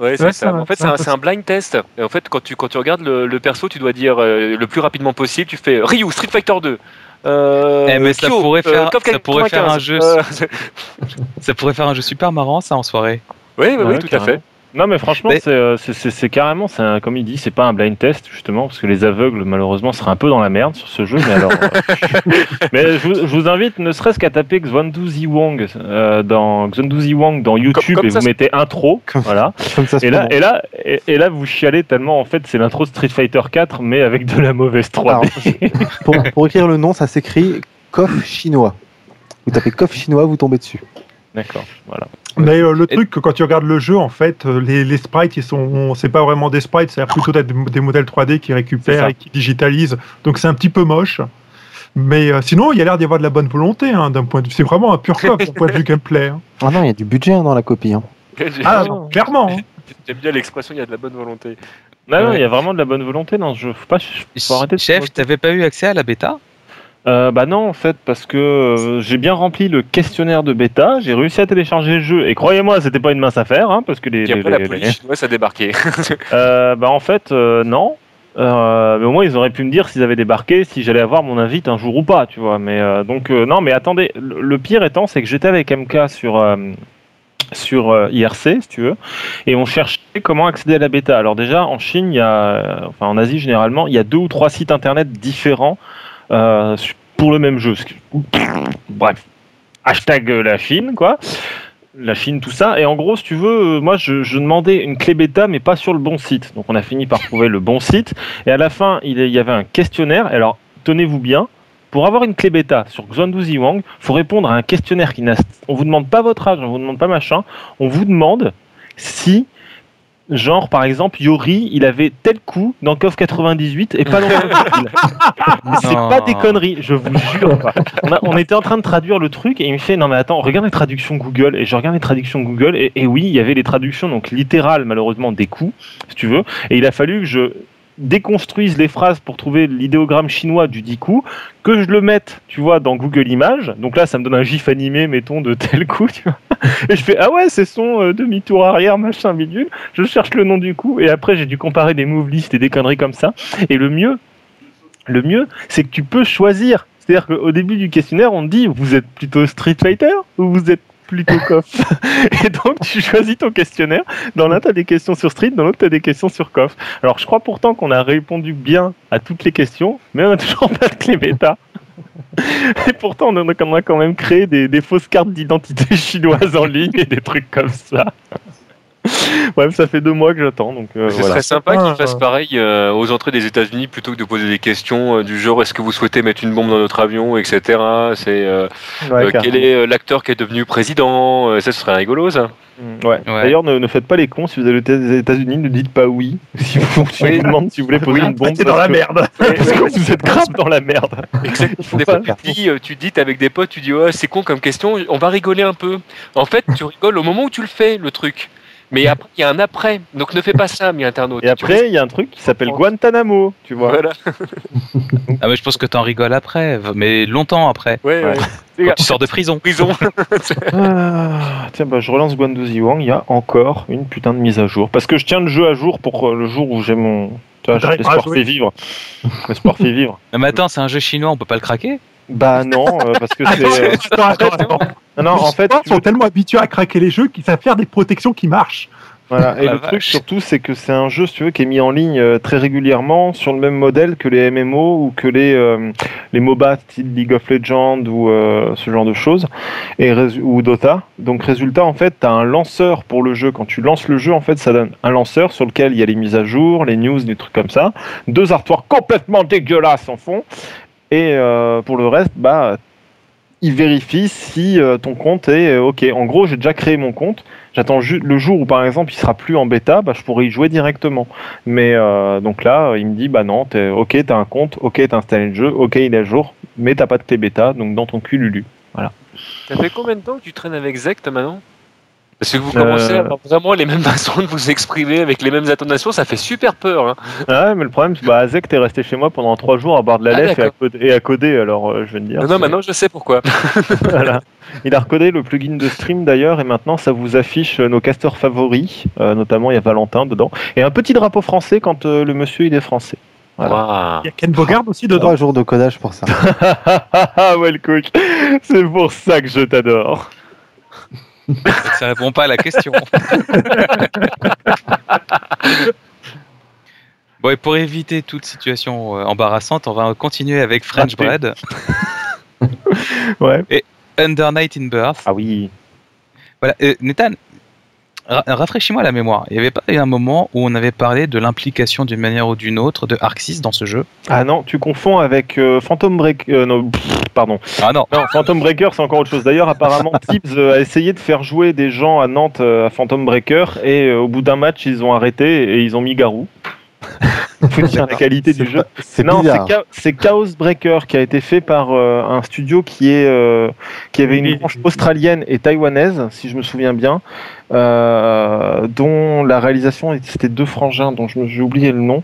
S3: Ouais, c'est
S2: Ouais,
S3: ça.
S2: ça-
S3: En fait, c'est un, blind test. Et en fait, quand tu, quand tu regardes le, le perso, tu dois dire euh, le plus rapidement possible. Tu fais Ryu, Street Fighter 2. Euh,
S1: Eh, mais ça pourrait
S3: euh,
S1: faire-
S3: KOF
S1: ça pourrait faire
S3: 95.
S1: un jeu.
S3: Euh,
S1: Ça pourrait faire un jeu super marrant ça en soirée.
S3: oui, oui,
S5: Ouais,
S3: tout à fait.
S5: Non, mais franchement,
S1: Mais-
S5: c'est, euh, c'est, carrément, c'est un- comme il dit, c'est pas un blind test, justement, parce que les aveugles, malheureusement, seraient un peu dans la merde sur ce jeu. Mais alors. euh, mais je vous, je vous invite, ne serait-ce qu'à taper Xwandu Wang euh, dans, Wang dans YouTube
S3: comme
S5: et vous mettez intro.
S4: Comme-
S5: voilà. Et là, et, là, et, et là, vous chialez tellement, en fait, c'est l'intro de Street Fighter 4, mais avec de la mauvaise 3D.
S4: pour, pour écrire le nom, ça s'écrit Kof chinois. Vous tapez Kof chinois, vous tombez dessus.
S5: D'accord, voilà.
S2: Mais euh, le
S1: Et-
S2: truc, que quand tu regardes le jeu, en fait, euh, les, les sprites, ils sont, c'est pas vraiment des sprites, c'est plutôt des, des modèles 3D qui récupèrent et qui digitalisent. Donc c'est un petit peu moche. Mais euh, sinon, il y a l'air d'y avoir de la bonne volonté, hein, d'un point de C'est vraiment un pur cop d'un point de vue gameplay. hein.
S4: Ah non, il y a du budget hein, dans la copie. hein.
S2: Ah, non, clairement. hein.
S3: J'aime bien l'expression, il y a de la bonne volonté.
S5: Non, non,
S2: Ouais.
S5: il y a vraiment de la bonne volonté dans ce jeu. Faut pas, faut arrêter de
S1: Chef, t'avais pas eu accès à la bêta?
S5: Euh, bah non en fait parce que euh, j'ai bien rempli le questionnaire de bêta, j'ai réussi à télécharger le jeu et croyez-moi c'était pas une mince affaire hein, parce que les,
S3: Puis
S5: les-
S3: après, la
S5: les-
S3: police chinoise a débarqué.
S5: Euh, bah en fait non, Euh, mais au moins ils auraient pu me dire s'ils avaient débarqué, si j'allais avoir mon invite un jour ou pas, tu vois. Mais euh, donc euh, non mais attendez, le, le pire étant c'est que j'étais avec MK sur sur IRC si tu veux et on cherchait comment accéder à la bêta. Alors déjà en Chine il y a, enfin en Asie généralement il y a deux ou trois sites internet différents euh, pour le même jeu. Bref, hashtag euh, la Chine, quoi. La Chine, tout ça. Et en gros, si tu veux, euh, moi, je, demandais une clé bêta, mais pas sur le bon site. Donc, on a fini par trouver le bon site. Et à la fin, il y il avait un questionnaire. Alors, tenez-vous bien. Pour avoir une clé bêta sur Xuandu Ziwang, faut répondre à un questionnaire qui n'a. On vous demande pas votre âge, on vous demande pas machin. On vous demande si, genre, par exemple, Yori, il avait tel coup dans KOF 98 et pas dans. Mais c'est pas des conneries, je vous jure. quoi. On, a- on était en train de traduire le truc et il me fait non mais attends, regarde les traductions Google et je regarde les traductions Google et, et oui, il y avait les traductions donc littérales malheureusement des coups, si tu veux, et il a fallu que je déconstruise les phrases pour trouver l'idéogramme chinois du coup, que je le mette, tu vois, dans Google Images. Donc là, ça me donne un gif animé, mettons, de tel coup, tu vois. Et je fais ah ouais, c'est son euh, demi-tour arrière, machin bidule. Je cherche le nom du coup et après j'ai dû comparer des move lists et des conneries comme ça. Et le mieux, le mieux, c'est que tu peux choisir. C'est-à-dire qu'au début du questionnaire, on te dit vous êtes plutôt Street Fighter ou vous êtes plutôt KOF Et donc tu choisis ton questionnaire. Dans l'un, tu as des questions sur Street, dans l'autre, tu as des questions sur KOF. Alors je crois pourtant qu'on a répondu bien à toutes les questions, mais on n'a toujours pas de clé bêta. Et pourtant, on a, quand même créé des, des fausses cartes d'identité chinoises en ligne et des trucs comme ça. Bref, ça fait deux mois que j'attends, donc euh,
S3: Ce
S5: voilà.
S3: serait sympa qu'ils fassent pareil euh, aux entrées des États-Unis plutôt que de poser des questions euh, du genre est-ce que vous souhaitez mettre une bombe dans notre avion, etc. C'est euh,
S5: Ouais,
S3: euh, quel est euh, l'acteur qui est devenu président euh, Ça, ce serait rigolo, ça.
S5: Mm, ouais.
S1: Ouais.
S5: D'ailleurs, ne, ne faites pas les cons si vous allez aux États-Unis, ne dites pas oui. Si vous, si on
S3: Oui.
S5: vous demande si vous voulez poser une bombe,
S2: C'est dans la merde.
S5: Parce que vous êtes grave dans la merde.
S3: Exactement. Des tu dis, tu dis, t'es avec des potes, tu dis, ouais, c'est con comme question, on va rigoler un peu. En fait, tu rigoles au moment où tu le fais, le truc. Mais après, il y a un après. Donc ne fais pas ça, mi internaute.
S5: Et après, il y a un truc qui s'appelle Guantanamo, tu vois.
S3: Voilà.
S1: Ah, mais je pense que t'en rigoles après, mais longtemps après.
S3: Ouais,
S5: Ouais.
S1: Quand tu sors de prison.
S3: Prison.
S5: Ah, tiens, bah, je relance Guandozi Wang, il y a encore une putain de mise à jour. Parce que je tiens le jeu à jour pour euh, le jour où j'ai mon. Tu vois, l'espoir fait vivre. L'espoir fait vivre.
S1: Non, mais attends, c'est un jeu chinois, on peut pas le craquer?
S5: Bah non, euh, parce que c'est. euh,
S2: Attends, attends, attends.
S5: Non, non, en fait,
S2: Les gens sont tellement habitués à craquer les jeux qu'ils savent faire des protections qui marchent.
S5: Voilà. Et
S1: La
S5: le truc surtout, c'est que c'est un jeu, si tu veux, qui est mis en ligne euh, très régulièrement sur le même modèle que les MMO ou que les euh, les MOBA style League of Legends ou euh, ce genre de choses et ou Dota. Donc résultat, en fait, tu as un lanceur pour le jeu. Quand tu lances le jeu, en fait, ça donne un lanceur sur lequel il y a les mises à jour, les news, des trucs comme ça, deux artoirs complètement dégueulasses en fond. Et euh, pour le reste, bah il vérifie si euh, ton compte est euh, OK. En gros, j'ai déjà créé mon compte. J'attends le jour où, par exemple, il sera plus en bêta, bah, je pourrais y jouer directement. Mais donc là, il me dit, bah non, t'es, OK, t'as un compte, OK, t'as installé le jeu, OK, il est à jour, mais t'as pas de clé bêta, donc dans ton cul, Lulu.
S3: Ça fait combien de temps que tu traînes avec Zect maintenant Parce que vous commencez
S5: Euh.
S3: à avoir vraiment les mêmes façons de vous exprimer avec les mêmes intonations, ça fait super peur. Hein.
S5: Ah ouais, mais le problème, c'est bah, Azek, t'es resté chez moi pendant trois jours à boire de la
S3: Ah,
S5: lèvre et à, coder, et à coder, alors euh, je vais te dire.
S3: Non, non, maintenant je sais pourquoi.
S5: Voilà. Il a recodé le plugin de stream d'ailleurs et maintenant ça vous affiche euh, nos casteurs favoris, euh, notamment il y a Valentin dedans et un petit drapeau français quand euh, le monsieur il est français. Voilà.
S2: Il y a Ken Bogard aussi dedans.
S4: Trois jours de codage pour ça.
S5: Ah ouais le coach, c'est pour ça que je t'adore.
S1: Ça répond pas à la question. Bon, et pour éviter toute situation euh, embarrassante, on va continuer avec French. Bread,
S5: Ouais.
S1: Under Night in Birth.
S5: Ah oui.
S1: Voilà, euh, Nathan, ra- rafraîchis-moi la mémoire. Il n'y avait pas eu un moment où on avait parlé de l'implication d'une manière ou d'une autre de Arxis dans ce jeu?
S5: Ah non, tu confonds avec euh, Phantom Break. euh, non, pff, pardon.
S1: Ah non
S5: Non, Phantom Breaker, c'est encore autre chose. D'ailleurs, apparemment, Tibbs a essayé de faire jouer des gens à Nantes euh, à Phantom Breaker et au bout d'un match, ils ont arrêté et ils ont mis Garou. Faut dire la qualité du
S4: C'est
S5: jeu.
S4: pas- C'est
S5: Non, c'est
S4: bizarre.
S5: Cha- c'est Chaos Breaker qui a été fait par euh, un studio qui est euh, qui avait une branche australienne et taïwanaise, si je me souviens bien, euh, dont la réalisation c'était deux frangins dont je me- j'ai oublié le nom.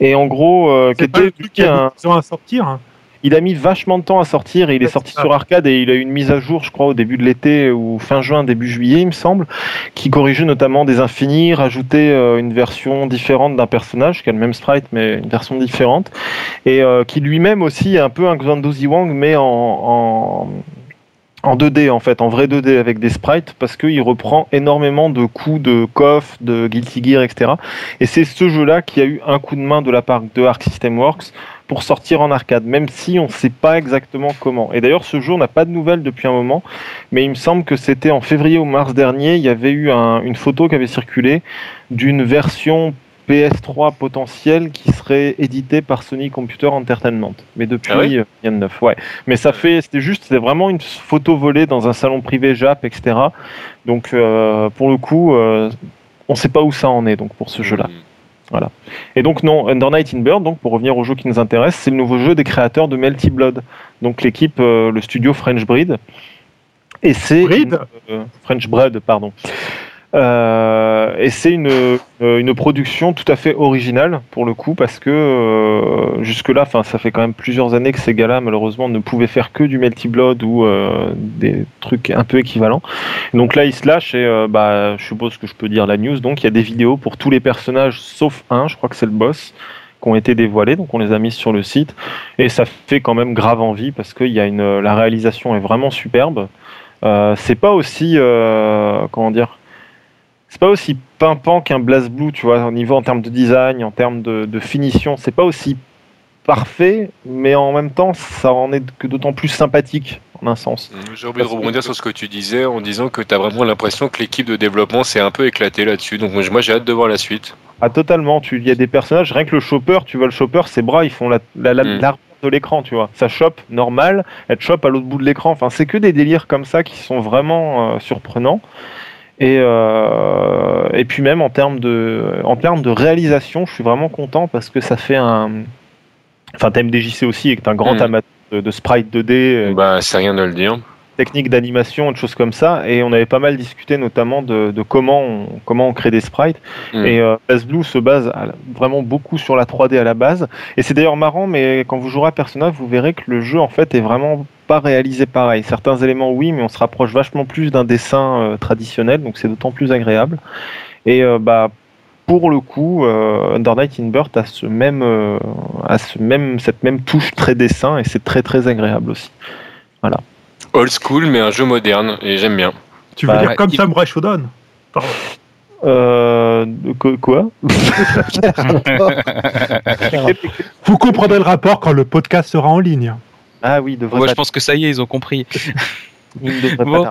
S5: Et en gros, euh, qui était
S2: le truc qui a
S5: un-
S2: à sortir. hein.
S5: Il a mis vachement de temps à sortir et il est sorti sur arcade et il a eu une mise à jour, je crois, au début de l'été ou fin juin, début juillet, il me semble, qui corrigeait notamment des infinis, rajoutait euh, une version différente d'un personnage qui a le même sprite mais une version différente et euh, qui lui-même aussi est un peu un Xandozi Wang mais en, en en 2D en fait, en vrai 2D avec des sprites parce qu'il reprend énormément de coups de KOF, de Guilty Gear, etc. Et c'est ce jeu-là qui a eu un coup de main de la part de Arc System Works pour sortir en arcade, même si on ne sait pas exactement comment. Et d'ailleurs, ce jeu, on n'a pas de nouvelles depuis un moment, mais il me semble que c'était en février ou mars dernier, il y avait eu un- une photo qui avait circulé d'une version PS3 potentielle qui serait éditée par Sony Computer Entertainment. Mais depuis,
S3: Ah oui
S5: euh, rien de neuf. Ouais. Mais ça fait, c'était juste, c'était vraiment une photo volée dans un salon privé Jap, etc. Donc, euh, pour le coup, euh, on ne sait pas où ça en est, donc, pour ce jeu-là. Et donc non, Under Night in Bird, donc pour revenir au jeu qui nous intéresse, c'est le nouveau jeu des créateurs de Melty Blood, donc l'équipe, euh, le studio French Breed. Et c'est
S2: Breed
S5: euh, French Bread, pardon. Euh, et c'est une, une production tout à fait originale pour le coup parce que euh, jusque-là, ça fait quand même plusieurs années que ces gars-là malheureusement ne pouvaient faire que du Melty Blood ou euh, des trucs un peu équivalents. Donc là, ils se lâchent et euh, bah, je suppose que je peux dire la news. Donc il y a des vidéos pour tous les personnages sauf un, je crois que c'est le boss, qui ont été dévoilés. Donc on les a mises sur le site et ça fait quand même grave envie parce que y a une, la réalisation est vraiment superbe. Euh, c'est pas aussi euh, comment dire c'est pas aussi pimpant qu'un BlazBlue, tu vois, au niveau en termes de design, en termes de, de finition, c'est pas aussi parfait, mais en même temps, ça en est que d'autant plus sympathique, en un sens.
S3: J'ai envie de rebondir sur ce que tu disais en disant que tu as vraiment l'impression que l'équipe de développement s'est un peu éclatée là-dessus. Donc moi j'ai hâte de voir la suite.
S5: Ah totalement, il y a des personnages, rien que le chopper, tu vois le chopper, ses bras ils font la, la, la-
S3: Mm.
S5: largeur de l'écran, tu vois. Ça chope normal, elle chope à l'autre bout de l'écran. Enfin, c'est que des délires comme ça qui sont vraiment euh, surprenants. Et, euh, et puis même en termes de en termes de réalisation, je suis vraiment content parce que ça fait un enfin TMDJC aussi est un grand
S3: Mm.
S5: amateur de, de sprite 2D euh,
S3: Bah c'est rien de le dire.
S5: Techniques d'animation de choses comme ça. Et on avait pas mal discuté notamment de, de comment, on, comment on crée des sprites.
S3: Mm.
S5: Et euh, Blue se base à vraiment beaucoup sur la 3D à la base. Et c'est d'ailleurs marrant, mais quand vous jouerez à Persona, vous verrez que le jeu en fait est vraiment pas réalisé pareil. Certains éléments oui, mais on se rapproche vachement plus d'un dessin euh, traditionnel, donc c'est d'autant plus agréable. Et euh, bah pour le coup, euh, Under Night in Birth a ce même, euh, a ce même, cette même touche très dessin et c'est très très agréable aussi.
S3: Old school mais un jeu moderne et j'aime bien.
S2: Tu veux
S5: Bah,
S2: dire
S1: ouais,
S2: comme
S1: il-
S2: Samurai Shodown? Pardon.
S5: Euh, quoi,
S2: Vous comprendrez le rapport quand le podcast sera en ligne.
S5: Ah oui, devrait
S1: Moi, je pense que ça y est, ils ont compris.
S5: il devrait pas
S1: Bon.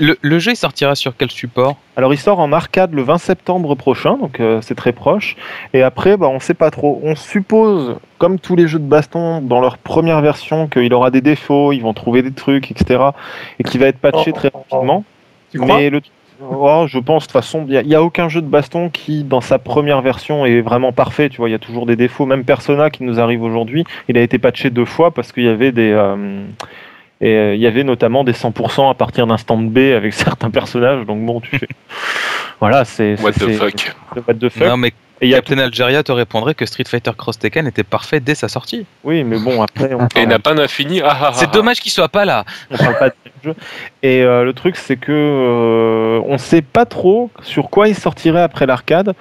S1: Le, le jeu, il sortira sur quel support?
S5: Alors il sort en arcade le 20 septembre prochain, donc euh, c'est très proche. Et après, bah, on sait pas trop. On suppose, comme tous les jeux de baston, dans leur première version, qu'il aura des défauts, ils vont trouver des trucs, etc. Et qu'il va être patché
S2: Oh,
S5: très
S2: oh, oh.
S5: rapidement.
S2: Tu crois?
S5: Mais le... oh, je pense, de toute façon, il n'y a, aucun jeu de baston qui, dans sa première version, est vraiment parfait. Tu vois, il y a toujours des défauts. Même Persona qui nous arrive aujourd'hui, il a été patché deux fois parce qu'il y avait des. euh, Et euh, il y avait notamment des 100% à partir d'un stand B avec certains personnages. Donc bon, tu fais. voilà, c'est.
S3: What the
S5: c'est-
S3: fuck.
S5: What the fuck.
S1: Non, mais
S5: Et y a
S1: Captain Algeria te répondrait que Street Fighter Cross Tekken était parfait dès sa sortie.
S5: Oui, mais bon, après, on
S3: Et n'a pas d'infini. Ah, ah, ah,
S1: C'est dommage qu'il soit pas là.
S5: on parle pas de jeu. Et euh, le truc, c'est que euh, on sait pas trop sur quoi il sortirait après l'arcade.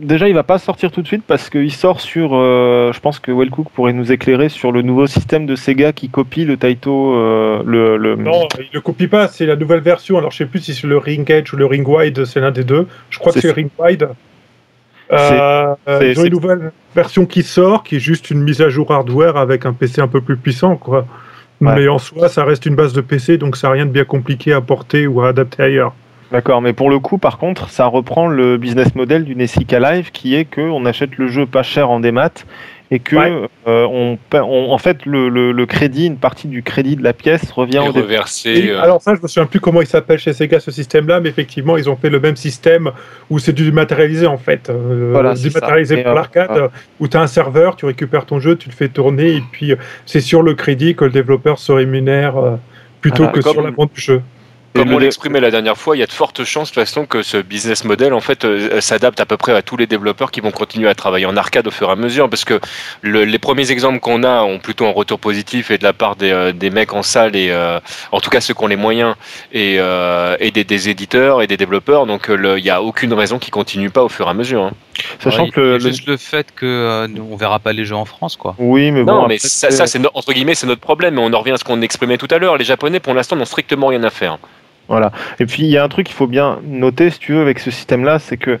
S5: Déjà, il va pas sortir tout de suite parce qu'il sort sur. euh, je pense que Wellcook pourrait nous éclairer sur le nouveau système de Sega qui copie le Taito. euh, le, le-
S2: Non, il le copie pas, c'est la nouvelle version. Alors je sais plus si c'est le Ring Edge ou le Ring Wide, c'est l'un des deux. Je crois que
S5: C'est
S2: Ring Wide. Euh,
S5: c'est-
S2: ils ont une nouvelle version qui sort, qui est juste une mise à jour hardware avec un PC un peu plus puissant, quoi.
S5: Ouais.
S2: Mais en soi, ça reste une base de PC, donc ça n'a rien de bien compliqué à porter ou à adapter ailleurs.
S5: D'accord, mais pour le coup, par contre, ça reprend le business model du SNK Live qui est que on achète le jeu pas cher en démat et que
S2: Ouais.
S5: euh, on, en fait le, le- le crédit, une partie du crédit de la pièce revient
S3: Et
S5: au
S3: reversé.
S2: Et
S3: euh,
S2: Alors ça, je me souviens plus comment il s'appelle chez Sega ce système-là, mais effectivement, ils ont fait le même système où c'est du dématérialisé en fait, euh,
S5: Voilà, ça. Et,
S2: pour l'arcade, où tu as un serveur, tu récupères ton jeu, tu le fais tourner, et puis euh, c'est sur le crédit que le développeur se rémunère euh, plutôt
S5: Voilà.
S2: que sur la vente du jeu.
S3: Comme on l'exprimait la dernière fois, il y a de fortes chances de toute façon que ce business model en fait euh, s'adapte à peu près à tous les développeurs qui vont continuer à travailler en arcade au fur et à mesure parce que le- les premiers exemples qu'on a ont plutôt un retour positif et de la part des, euh, des mecs en salle et euh, en tout cas ceux qui ont les moyens et, euh, et des, des éditeurs et des développeurs donc le- il n'y a aucune raison qu'ils continuent pas au fur et à mesure. hein.
S5: Sachant
S1: Ouais,
S5: que
S1: il juste le fait que euh, on verra pas les jeux en France, quoi.
S5: oui, mais bon,
S3: Non, mais ça, ça, c'est no- entre guillemets c'est notre problème mais on en revient à ce qu'on exprimait tout à l'heure. Les Japonais pour l'instant n'ont strictement rien à faire.
S5: Et puis il y a un truc qu'il faut bien noter, si tu veux, avec ce système-là, c'est que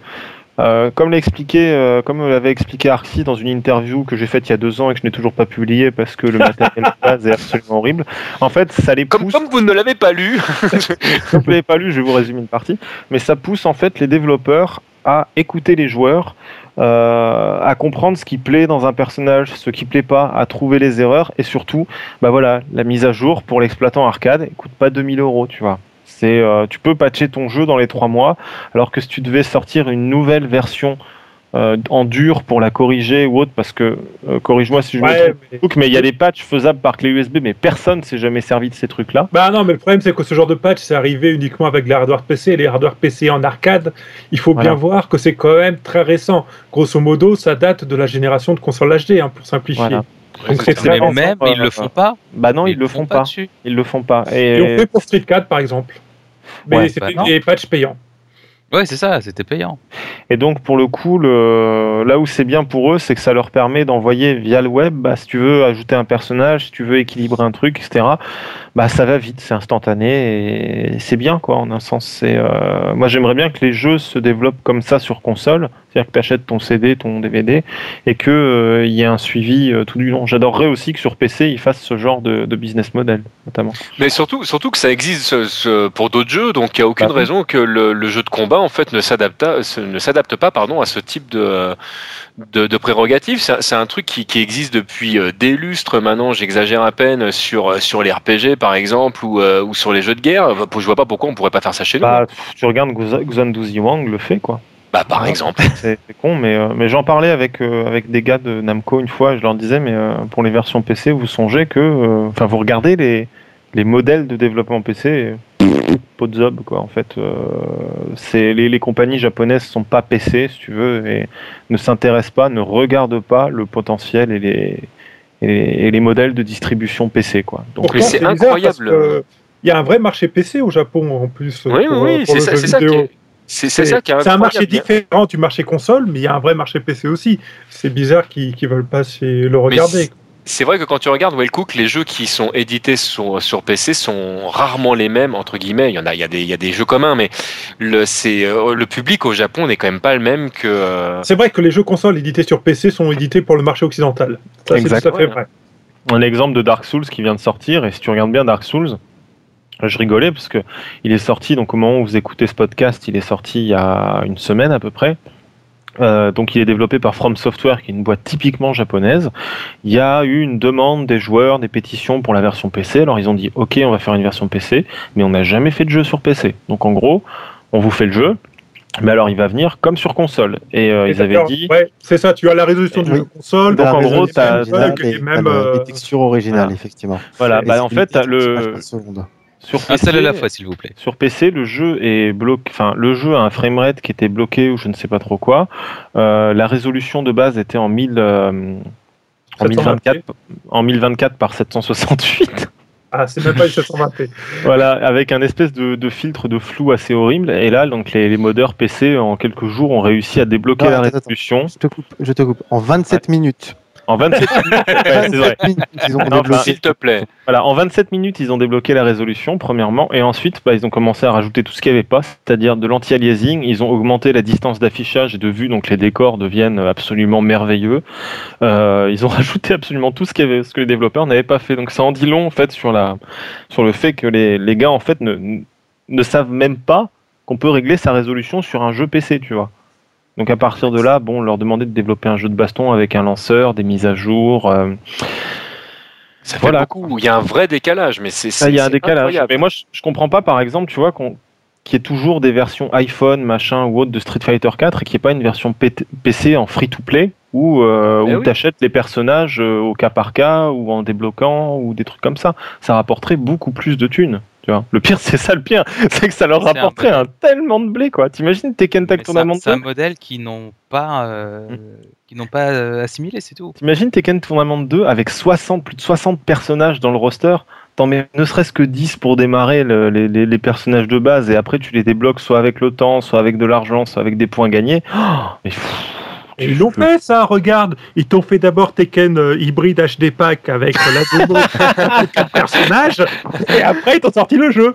S5: euh, comme l'a expliqué, euh, comme l'avait expliqué Arxi dans une interview que j'ai faite il y a deux ans et que je n'ai toujours pas publiée parce que le matériel de base est absolument horrible. En fait, ça les
S3: Comme,
S5: pousse.
S3: comme vous ne l'avez pas lu.
S5: Si vous ne l'avez pas lu, je vais vous résumer une partie. Mais ça pousse en fait les développeurs à écouter les joueurs, euh, à comprendre ce qui plaît dans un personnage, ce qui plaît pas, à trouver les erreurs et surtout, bah voilà, la mise à jour pour l'exploitant arcade, elle coûte pas 2000 euros, tu vois. C'est, euh, tu peux patcher ton jeu dans les trois mois, alors que si tu devais sortir une nouvelle version euh, en dur pour la corriger ou autre, parce que euh, corrige-moi si je me trompe,
S2: mais-
S5: mais il y a des patchs faisables par clé USB, mais personne s'est jamais servi de ces trucs-là.
S2: Bah non, mais le problème c'est que ce genre de patch, c'est arrivé uniquement avec les hardware PC. Et les hardware PC en arcade, il faut
S5: Voilà.
S2: bien voir que c'est quand même très récent. Grosso modo, ça date de la génération de consoles HD, hein, pour simplifier.
S5: Voilà.
S2: Donc c'est très
S1: Mais
S5: vraiment
S1: même,
S5: pas-
S1: ils le font pas.
S5: Bah non, ils, le font pas.
S1: dessus.
S5: Ils le font pas.
S2: Ils l'ont
S5: Et
S2: fait pour Street 4 par exemple. Mais
S5: Ouais,
S2: c'était
S1: bah
S2: des patchs payants.
S1: Ouais, c'est ça, c'était payant.
S5: Et donc pour le coup, le... là où c'est bien pour eux, c'est que ça leur permet d'envoyer via le web, bah, si tu veux ajouter un personnage, si tu veux équilibrer un truc, etc. Bah ça va vite, c'est instantané et c'est bien quoi. En un sens, c'est. euh, Moi j'aimerais bien que les jeux se développent comme ça sur console. C'est-à-dire que tu achètes ton CD, ton DVD, et qu'il euh, y ait un suivi euh, tout du long. J'adorerais aussi que sur PC, ils fassent ce genre de, de business model, notamment.
S3: Mais surtout, surtout que ça existe ce- ce- pour d'autres jeux, donc il n'y a aucune
S5: Bah
S3: raison que le, le jeu de combat en fait ne s'adapte ne pas pardon à ce type de de, de prérogatives? C'est un truc qui, qui existe depuis euh, des lustres maintenant. J'exagère à peine sur euh, sur les RPG par exemple ou euh, ou sur les jeux de guerre. Je vois pas pourquoi on pourrait pas faire ça chez nous.
S5: Bah, pff, tu regardes Guza- Xanadu Ziwang le fait, quoi.
S3: Bah par
S5: Ouais.
S3: exemple.
S5: C'est con, mais, euh, mais j'en parlais avec, euh, avec des gars de Namco une fois, et je leur disais, mais euh, pour les versions PC, vous songez que. Enfin, vous regardez les, les modèles de développement PC, et, pot de zob, quoi. En fait, euh, c'est les, les compagnies japonaises sont pas PC, si tu veux, et ne s'intéressent pas, ne regardent pas le potentiel et les, et les, et les modèles de distribution PC, quoi. Donc,
S3: c'est incroyable.
S2: Il y a un vrai marché PC au Japon en plus.
S3: Oui,
S2: pour-
S3: oui,
S2: pour
S3: c'est
S2: le
S3: ça, c'est ça qui est- c'est c'est ça qui est
S2: C'est un marché différent du marché console, mais il y a un vrai marché PC aussi. C'est bizarre qu'ils ne veulent pas le regarder.
S3: C'est vrai que quand tu regardes Wellcook, les jeux qui sont édités sur, sur PC sont rarement les mêmes, entre guillemets. Il y en a, il y a, des, il y a des jeux communs, mais le, c'est, euh, le public au Japon n'est quand même pas le même que. euh,
S2: C'est vrai que les jeux consoles édités sur PC sont édités pour le marché occidental. Ça, c'est
S5: Exact.
S2: tout à fait vrai.
S5: un exemple de Dark Souls qui vient de sortir et si tu regardes bien Dark Souls je rigolais parce que il est sorti donc au moment où vous écoutez ce podcast il est sorti il y a une semaine à peu près Euh, donc il est développé par From Software qui est une boîte typiquement japonaise il y a eu une demande des joueurs des pétitions pour la version PC alors ils ont dit ok on va faire une version PC mais on n'a jamais fait de jeu sur PC donc en gros on vous fait le jeu mais alors il va venir comme sur console et euh, ils avaient dit
S2: Ouais, c'est ça, tu as la résolution du
S4: Oui.
S2: jeu console.
S4: La
S5: en gros,
S4: et
S2: mêmes,
S4: t'as le-
S2: euh,
S4: les textures originales,
S5: voilà.
S4: effectivement.
S5: voilà bah en fait le sur
S1: Un seul à
S5: PC,
S1: la fois, s'il vous plaît.
S5: Sur PC, le jeu est bloqué. Enfin, le jeu a un framerate qui était bloqué ou je ne sais pas trop quoi. Euh, la résolution de base était en 1000, euh, en 1024, en 1024 par 768.
S2: Ah, c'est même pas une 720p.
S5: voilà, avec un espèce de, de filtre de flou assez horrible. Et là, donc les, les modeurs PC en quelques jours ont réussi à débloquer
S4: Non,
S5: la
S4: attends, attends.
S5: résolution
S4: Je te coupe, je te coupe. En 27 minutes.
S5: En 27 minutes. Ouais, c'est vrai.
S4: 27 minutes, ils ont débloqué.
S3: S'il te plaît.
S5: Voilà, en 27 minutes, ils ont débloqué la résolution, premièrement, et ensuite, bah, ils ont commencé à rajouter tout ce qu'il n'y avait pas, c'est-à-dire de l'anti-aliasing. Ils ont augmenté la distance d'affichage et de vue, donc les décors deviennent absolument merveilleux. Euh, ils ont rajouté absolument tout ce, qu'il y avait, ce que les développeurs n'avaient pas fait. Donc ça en dit long, en fait, sur, la, sur le fait que les, les gars, en fait, ne, ne savent même pas qu'on peut régler sa résolution sur un jeu PC, tu vois. Donc à partir de là, bon, leur demander de développer un jeu de baston avec un lanceur, des mises à jour. euh,
S3: Ça fait
S5: Voilà.
S3: beaucoup. Il y a un vrai décalage, mais c'est.
S5: Ça, il y a un décalage.
S3: incroyable.
S5: Mais moi, je, je comprends pas, par exemple, tu vois, qu'on qu'il y ait toujours des versions iPhone, machin ou autre de Street Fighter 4 et qu'il n'y ait pas une version PC en free-to-play où, euh,
S3: Eh
S5: où
S3: oui.
S5: tu achètes les personnages euh, au cas par cas ou en débloquant ou des trucs comme ça. Ça rapporterait beaucoup plus de thunes. Tu vois. Le pire, c'est ça le pire, c'est que ça leur
S1: un
S5: rapporterait un, tellement de blé, quoi. T'imagines Tekken Tag Tournament
S1: c'est un
S5: 2
S1: modèle qui n'ont pas, euh,
S5: Mm.
S1: qui n'ont pas euh, assimilé, c'est tout.
S5: T'imagines Tekken Tournament 2 avec 60, plus de 60 personnages dans le roster? T'en mets ne serait-ce que 10 pour démarrer le- les, les- les personnages de base et après tu les débloques soit avec le temps, soit avec de l'argent, soit avec des points gagnés. Oh, mais pff,
S2: Et ils l'ont fait ça, regarde. Ils t'ont fait d'abord Tekken euh, hybride HD pack avec la démo de quatre personnages, et après ils t'ont sorti le jeu.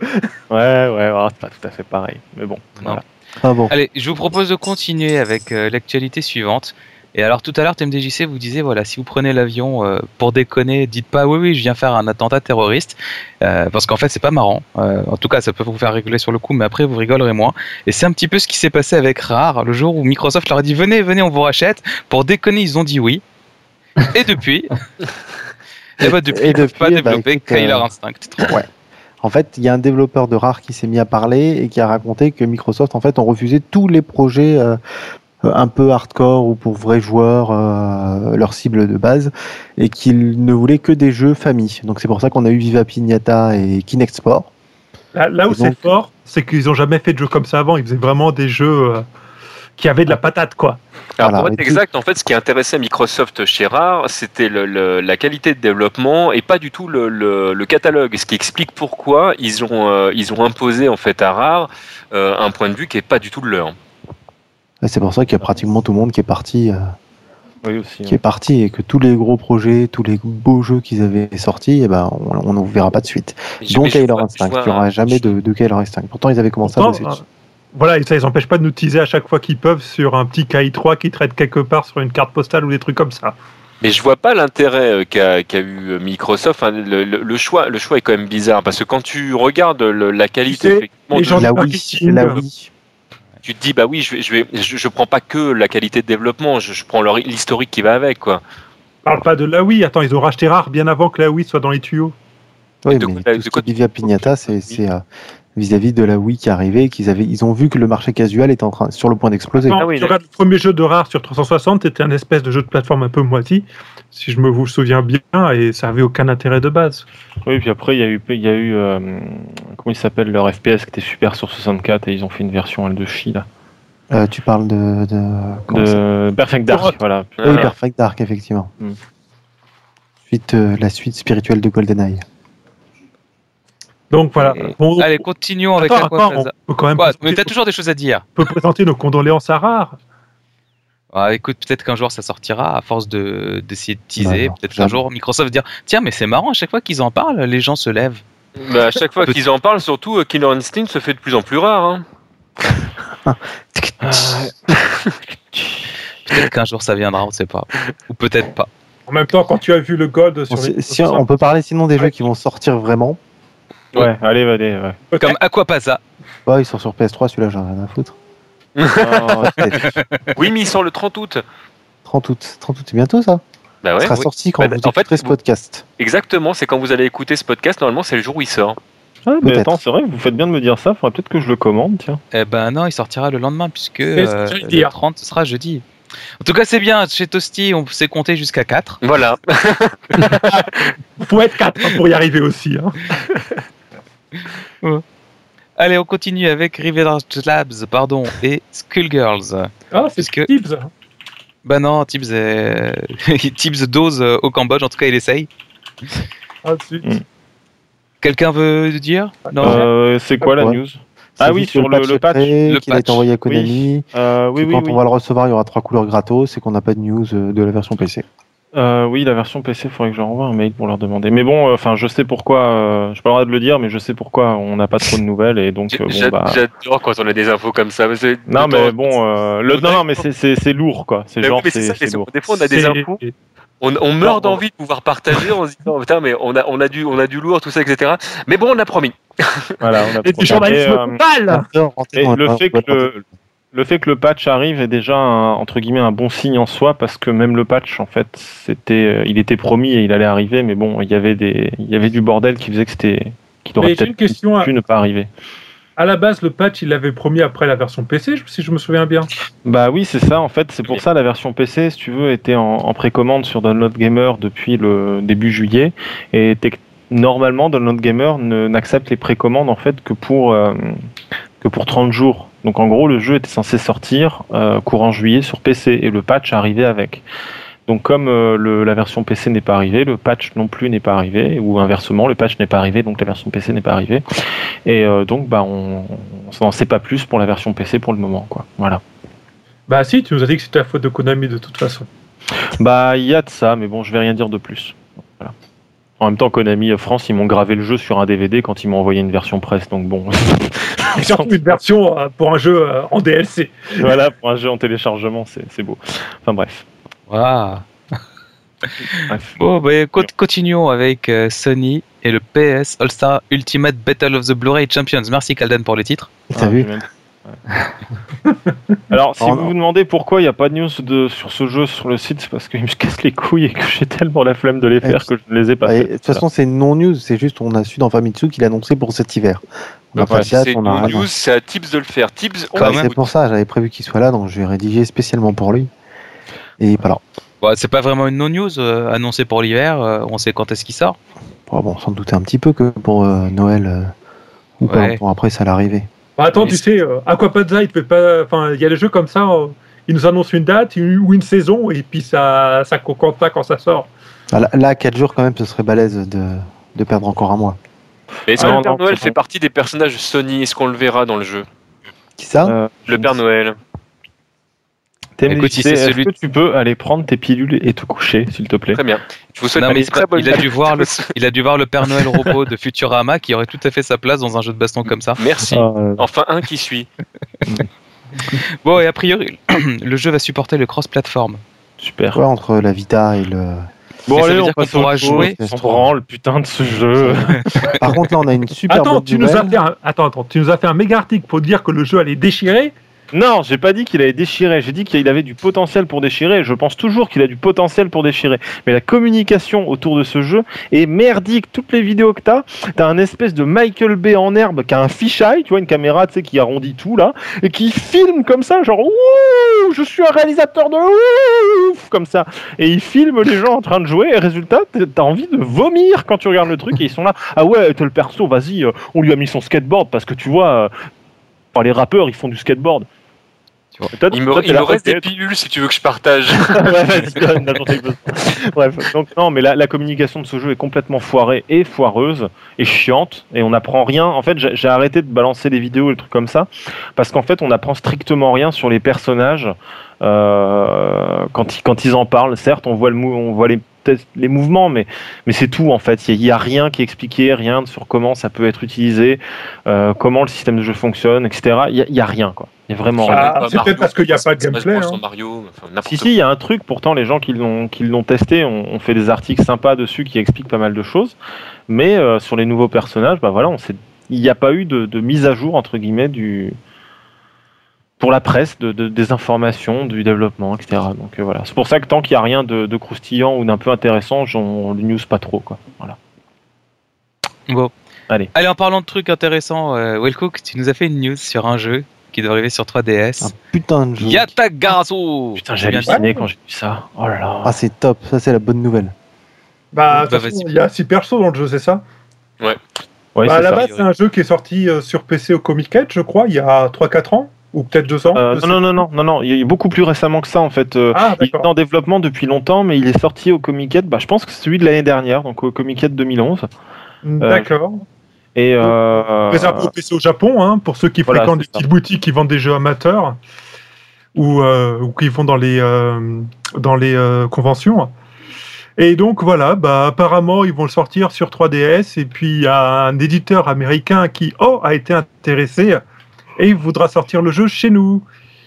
S5: Ouais, ouais, ouais, c'est pas tout à fait pareil. Mais bon, voilà.
S4: Ah bon.
S1: Allez, je vous propose de continuer avec euh, l'actualité suivante. Et alors tout à l'heure, TMDJC vous disait, voilà, si vous prenez l'avion euh, pour déconner, dites pas oui, oui, je viens faire un attentat terroriste, euh, parce qu'en fait, c'est pas marrant. Euh, en tout cas, ça peut vous faire rigoler sur le coup, mais après, vous rigolerez moins. Et c'est un petit peu ce qui s'est passé avec Rare, le jour où Microsoft leur a dit, venez, venez, on vous rachète. Pour déconner, ils ont dit oui. Et depuis, et bah depuis,
S4: Et
S1: pas
S4: bah,
S1: développer
S4: écoute,
S1: Killer Instinct.
S4: Ouais. En fait, il y a un développeur de Rare qui s'est mis à parler et qui a raconté que Microsoft, en fait, ont refusé tous les projets euh, un peu hardcore ou pour vrais joueurs, euh, leur cible de base, et qu'ils ne voulaient que des jeux famille. Donc c'est pour ça qu'on a eu Viva Pignata et Kinect Sport.
S2: Là, là où c'est fort, c'est qu'ils ont jamais fait de jeux comme ça avant. Ils faisaient vraiment des jeux euh, qui avaient de la patate, quoi.
S3: Alors,
S4: Voilà,
S3: pour être exact, en fait, ce qui intéressait Microsoft chez Rare, c'était le- le- la qualité de développement et pas du tout le, le- le catalogue. Ce qui explique pourquoi ils ont, euh, ils ont imposé en fait à Rare euh, un point de vue qui est pas du tout le leur.
S4: Et C'est pour ça qu'il y a pratiquement tout le monde qui est parti, euh,
S5: Oui, aussi.
S4: qui est parti, et que tous les gros projets, tous les beaux jeux qu'ils avaient sortis, eh ben, on ne verra pas de suite. Donc Killer Instinct,
S3: vois
S4: il n'y aura
S3: un-
S4: jamais de, de Killer Instinct. Pourtant, ils avaient commencé à bosser dessus.
S2: Voilà, et ça les empêche pas de nous teaser à chaque fois qu'ils peuvent sur un petit KI3 qui traite quelque part sur une carte postale ou des trucs comme ça.
S3: Mais je vois pas l'intérêt euh, qu'a eu Microsoft. Enfin, le, le- le choix, le choix est quand même bizarre parce que quand tu regardes le- la qualité,
S2: sais,
S3: effectivement,
S2: les
S3: de-
S2: du
S4: Wii,
S2: marketing,
S4: la
S2: euh,
S4: Wii.
S3: Tu te dis bah oui, je vais, je vais, je, je prends pas que la qualité de développement, je, je prends l'historique qui va avec quoi.
S2: Parle pas de la Wii, attends, ils ont racheté Rare bien avant que la Wii soit dans les tuyaux.
S4: Oui,
S3: de
S4: mais tout ce qui Pignata, c'est c'est, euh, vis-à-vis de la Wii qui arrivait, qu'ils avaient, ils ont vu que le marché casual était en train, sur le point d'exploser.
S3: Ah oui,
S2: tu regardes le premier jeu de Rare sur 360, c'était un espèce de jeu de plateforme un peu moiti, si je me vous souviens bien, et ça avait aucun intérêt de base.
S5: Oui, puis après, il y a eu, il y a eu euh, comment il s'appelle, leur FPS qui était super sur 64 et ils ont fait une version elle de chi là.
S4: Euh, tu parles de, de, comment ça
S5: De Perfect Dark, voilà.
S4: Oui. Perfect Dark, effectivement.
S5: Hmm.
S4: Suite, euh, la suite spirituelle de GoldenEye.
S2: Donc voilà.
S3: Et-
S2: Bon,
S1: Allez, continuons avec
S2: attends, attends, on peut quand même
S1: Mais t'as toujours des choses à dire.
S2: on peut présenter nos condoléances à Rare.
S1: Ah, écoute, peut-être qu'un jour ça sortira à force de d'essayer de teaser.
S4: Non,
S1: peut-être qu'un jour Microsoft va dire Tiens, mais c'est marrant, à chaque fois qu'ils en parlent, les gens se lèvent.
S3: Bah, à chaque fois qu'ils en parlent, surtout euh, Killer Instinct se fait de plus en plus rare. Hein.
S1: Peut-être qu'un jour ça viendra, on sait pas. Ou peut-être pas.
S2: En même temps, quand tu as vu le Gold sur
S4: Bon,
S2: les
S4: si- on peut parler sinon des jeux qui vont sortir vraiment.
S5: Ouais, allez, allez, ouais.
S1: Comme Aquapasa.
S4: Ouais, ils sont sur PS3, celui-là, j'en ai rien à foutre.
S5: Oh.
S3: Oui, mais il sort le 30 août.
S4: 30 août. 30 août, c'est bientôt ça?
S3: Bah
S4: Il
S3: ouais,
S4: sera
S3: oui.
S4: sorti quand
S3: Bah,
S4: vous
S3: en fait,
S4: ce
S3: vous-
S4: podcast.
S3: exactement. C'est quand vous allez écouter ce podcast. Normalement, c'est le jour où il sort.
S5: Ah, mais attends, c'est vrai, vous faites bien de me dire ça. Faudrait peut-être que je le commande, tiens.
S1: Eh ben non, il sortira le lendemain, puisque euh, le
S2: dire.
S1: 30 ce sera jeudi. En tout cas, c'est bien. Chez Toasty, on s'est compté jusqu'à 4.
S3: Voilà.
S2: faut être 4 pour y arriver aussi. hein.
S1: Allez, on continue avec Riverage Labs, pardon, et Skullgirls.
S2: Ah, c'est
S1: que-
S2: Tibbs.
S1: Bah non, Tibbs, est... Tibbs dose euh, au Cambodge, en tout cas il essaye.
S2: Ah, zut.
S5: Mm.
S1: Quelqu'un veut dire? Non
S5: Euh, c'est quoi la
S4: Ouais.
S5: news?
S4: C'est
S5: Ah oui, sur le, le patch.
S1: Le
S4: qu'il a été
S1: patch.
S4: envoyé à Konami.
S5: Euh, oui,
S4: que
S5: oui,
S4: quand
S5: oui.
S4: on va le recevoir, il y aura trois couleurs gratos et qu'on n'a pas de news euh, de la version PC.
S5: Euh, oui, la version PC, il faudrait que je renvoie un mail pour leur demander. Mais bon, euh, enfin, je sais pourquoi. Euh, je pas le droit de le dire, mais je sais pourquoi on n'a pas trop de nouvelles et donc euh, bon bah.
S3: J'adore quand on a des infos comme ça.
S5: Non mais bon, euh, le, non, non mais c'est- lourd quoi. C'est
S3: oui,
S5: genre
S3: c'est
S5: lourd.
S3: Des fois, on a des infos. On, on meurt d'envie de pouvoir partager en se disant putain mais on a on a du on a du lourd tout ça etc. Mais bon on a promis.
S5: Voilà, on a
S2: Et
S5: trop-
S2: du journalisme
S5: Et, euh, Et le fait que le, le fait que le patch arrive est déjà un, entre guillemets un bon signe en soi parce que même le patch en fait c'était euh, il était promis et il allait arriver mais bon il y avait des il y avait du bordel qui faisait que c'était qu'il aurait peut-être
S2: question à,
S5: pu ne pas arriver.
S2: à la base, le patch, il l'avait promis après la version PC, si je me souviens bien.
S5: Bah oui c'est ça en fait c'est pour ça la version PC si tu veux était en, en précommande sur Download Gamer depuis le début juillet et normalement Download Gamer n'accepte les précommandes en fait que pour euh, que pour 30 jours. Donc en gros, le jeu était censé sortir euh, courant juillet sur PC et le patch arrivait avec. Donc comme euh, le- la version PC n'est pas arrivée, le patch non plus n'est pas arrivé, ou inversement, le patch n'est pas arrivé, donc la version PC n'est pas arrivée. Et euh, donc bah on n'en sait pas plus pour la version PC pour le moment, quoi. Voilà.
S2: Bah si, tu nous as dit que c'était la faute de Konami de toute façon.
S5: Bah il y a de ça, mais bon, je vais rien dire de plus. En même temps, Konami euh, France, ils m'ont gravé le jeu sur un DVD quand ils m'ont envoyé une version presse, donc bon.
S2: Et surtout une version euh, pour un jeu euh, en DLC.
S5: voilà, pour un jeu en téléchargement, c'est beau. Enfin bref. Bref.
S1: Bon, bah, co- continuons avec euh, Sony et le PS All-Star Ultimate Battle of the Blu-ray Champions. Merci Kalden pour le titre.
S4: T'as
S5: Ah,
S4: vu
S5: même. Ouais. Alors, si
S4: Oh,
S5: vous
S4: non.
S5: vous demandez pourquoi il n'y a pas de news de, sur ce jeu sur le site, c'est parce qu'il me casse les couilles et que j'ai tellement la flemme de les faire que je ne les ai pas.
S4: De toute façon, c'est une non-news, c'est juste on a su dans Famitsu qu'il annonçait pour cet hiver. On n'a
S5: Ouais,
S4: pas date,
S3: C'est
S4: on a
S3: une
S4: rien.
S3: news, c'est à Tips de le faire. Tips, on
S4: c'est pour ça, j'avais prévu qu'il soit là, donc je vais rédiger spécialement pour lui. Et voilà.
S1: Bon, c'est pas vraiment une non-news euh, annoncée pour l'hiver. euh, on sait quand est-ce qu'il sort.
S4: Bon, bon, sans douter un petit peu que pour euh, Noël euh, ou pas
S1: Ouais.
S4: longtemps après, ça allait arriver.
S2: Bah attends,
S1: Mais
S2: tu sais, euh, Aquapadza, il peut pas. Enfin, il y a des jeux comme ça, euh, ils nous annoncent une date une- ou une saison, et puis ça, ça concorde pas quand ça sort.
S4: Ah, Là, là, 4 jours quand même, ce serait balèze de, de perdre encore un mois.
S3: Est-ce
S5: Ah,
S3: que
S5: non,
S3: le Père Noël fait partie des personnages Sony? Est-ce qu'on le verra dans le jeu?
S4: Qui ça?
S5: Euh,
S3: Le Père Noël.
S1: Écoute, si c'est
S5: est-ce
S1: celui-
S5: que tu peux aller prendre tes pilules et te coucher, s'il te plaît?
S3: Très bien. Je vous souhaite
S1: Non,
S3: une très bonne
S1: il a dû voir le, il a dû voir le Père Noël robot de Futurama qui aurait tout à fait sa place dans un jeu de baston comme ça.
S3: Merci.
S5: Ah, euh,
S3: Enfin, un qui suit.
S1: Bon, et a priori, le jeu va supporter le cross-platform.
S5: Super.
S4: Ouais, entre la Vita et le.
S5: Bon,
S1: Mais ça
S5: allez,
S1: veut
S5: on à
S1: pourra jouer
S5: On branle, putain de ce jeu.
S4: Par contre, là, on a une super
S2: Attends,
S4: bonne
S2: tu nous as
S4: nouvelle.
S2: fait un, attends, attends, tu nous as fait un méga article pour dire que le jeu allait déchirer.
S5: Non, j'ai pas dit qu'il allait déchirer. J'ai dit qu'il avait du potentiel pour déchirer. Je pense toujours qu'il a du potentiel pour déchirer. Mais la communication autour de ce jeu est merdique. Toutes les vidéos que t'as, t'as un espèce de Michael Bay en herbe qui a un fisheye, tu vois, une caméra, tu sais, qui arrondit tout là, et qui filme comme ça, genre ouh, je suis un réalisateur de ouf, comme ça. Et il filme les gens en train de jouer. Et résultat, t'as- envie de vomir quand tu regardes le truc. Et ils sont là. Ah ouais, t'as le perso, vas-y, euh, on lui a mis son skateboard parce que tu vois. euh, les rappeurs, ils font du skateboard.
S3: Il me, il me reste des pilules si tu veux que je partage.
S5: Bref, donc non, mais la, la communication de ce jeu est complètement foirée et foireuse et chiante et on n'apprend rien. En fait, j'ai arrêté de balancer des vidéos et des trucs comme ça parce qu'en fait, on n'apprend strictement rien sur les personnages euh, quand, ils, quand ils en parlent. Certes, on voit, le on voit les, peut-être les mouvements, mais, mais c'est tout en fait. Il n'y a, rien qui est expliqué, rien sur comment ça peut être utilisé, euh, comment le système de jeu fonctionne, etc. Il n'y a, il y a rien, quoi. Il y a vraiment.
S2: Ah, c'est peut-être parce qu'il y a pas de gameplay, hein.
S3: sur Mario, enfin,
S5: Si, si, il y a un truc, pourtant les gens qui l'ont, qui l'ont testé ont, ont fait des articles sympas dessus qui expliquent pas mal de choses. Mais euh, sur les nouveaux personnages, bah voilà, on sait, il n'y a pas eu de, de mise à jour, entre guillemets, du, pour la presse, de, de- des informations, du développement, etc. Donc euh, voilà. C'est pour ça que tant qu'il n'y a rien de, de croustillant ou d'un peu intéressant, j'en le news pas trop. Quoi. Voilà.
S1: Bon.
S5: Allez.
S1: Allez, en parlant de trucs intéressants, euh, Wellcook, tu nous as fait une news sur un jeu qui doit arriver sur 3DS.
S4: Un putain de jeu.
S1: Yatagarasu
S5: Putain, j'ai
S1: bien
S5: halluciné quand j'ai vu ça. Oh là là.
S4: Ah, c'est top. Ça, c'est la bonne nouvelle.
S2: Bah,
S1: Bah,
S2: il y a 6 persos dans le jeu, c'est ça?
S5: Ouais,
S2: bah,
S5: c'est
S2: À la base, c'est un jeu qui est sorti euh, sur PC au Comic je crois, il y a 3-4 ans, ou peut-être 2 ans.
S5: Euh,
S2: je sais.
S5: non, non, non, non, non, il a beaucoup plus récemment que ça en fait. Euh,
S2: Ah,
S5: Il est en développement depuis longtemps, mais il est sorti au Comic-Con, bah, je pense que c'est celui de l'année dernière, donc au Comic-Con 2011.
S2: D'accord.
S5: Et euh,
S2: Réservé au PC au Japon, hein, pour ceux qui
S5: Voilà,
S2: fréquentent des
S5: ça.
S2: petites boutiques qui vendent des jeux amateurs ou, euh, ou qui vont dans les, euh, dans les euh, conventions. Et donc voilà, bah, apparemment ils vont le sortir sur 3DS et puis il y a un éditeur américain qui oh, a été intéressé et il voudra sortir le jeu chez nous.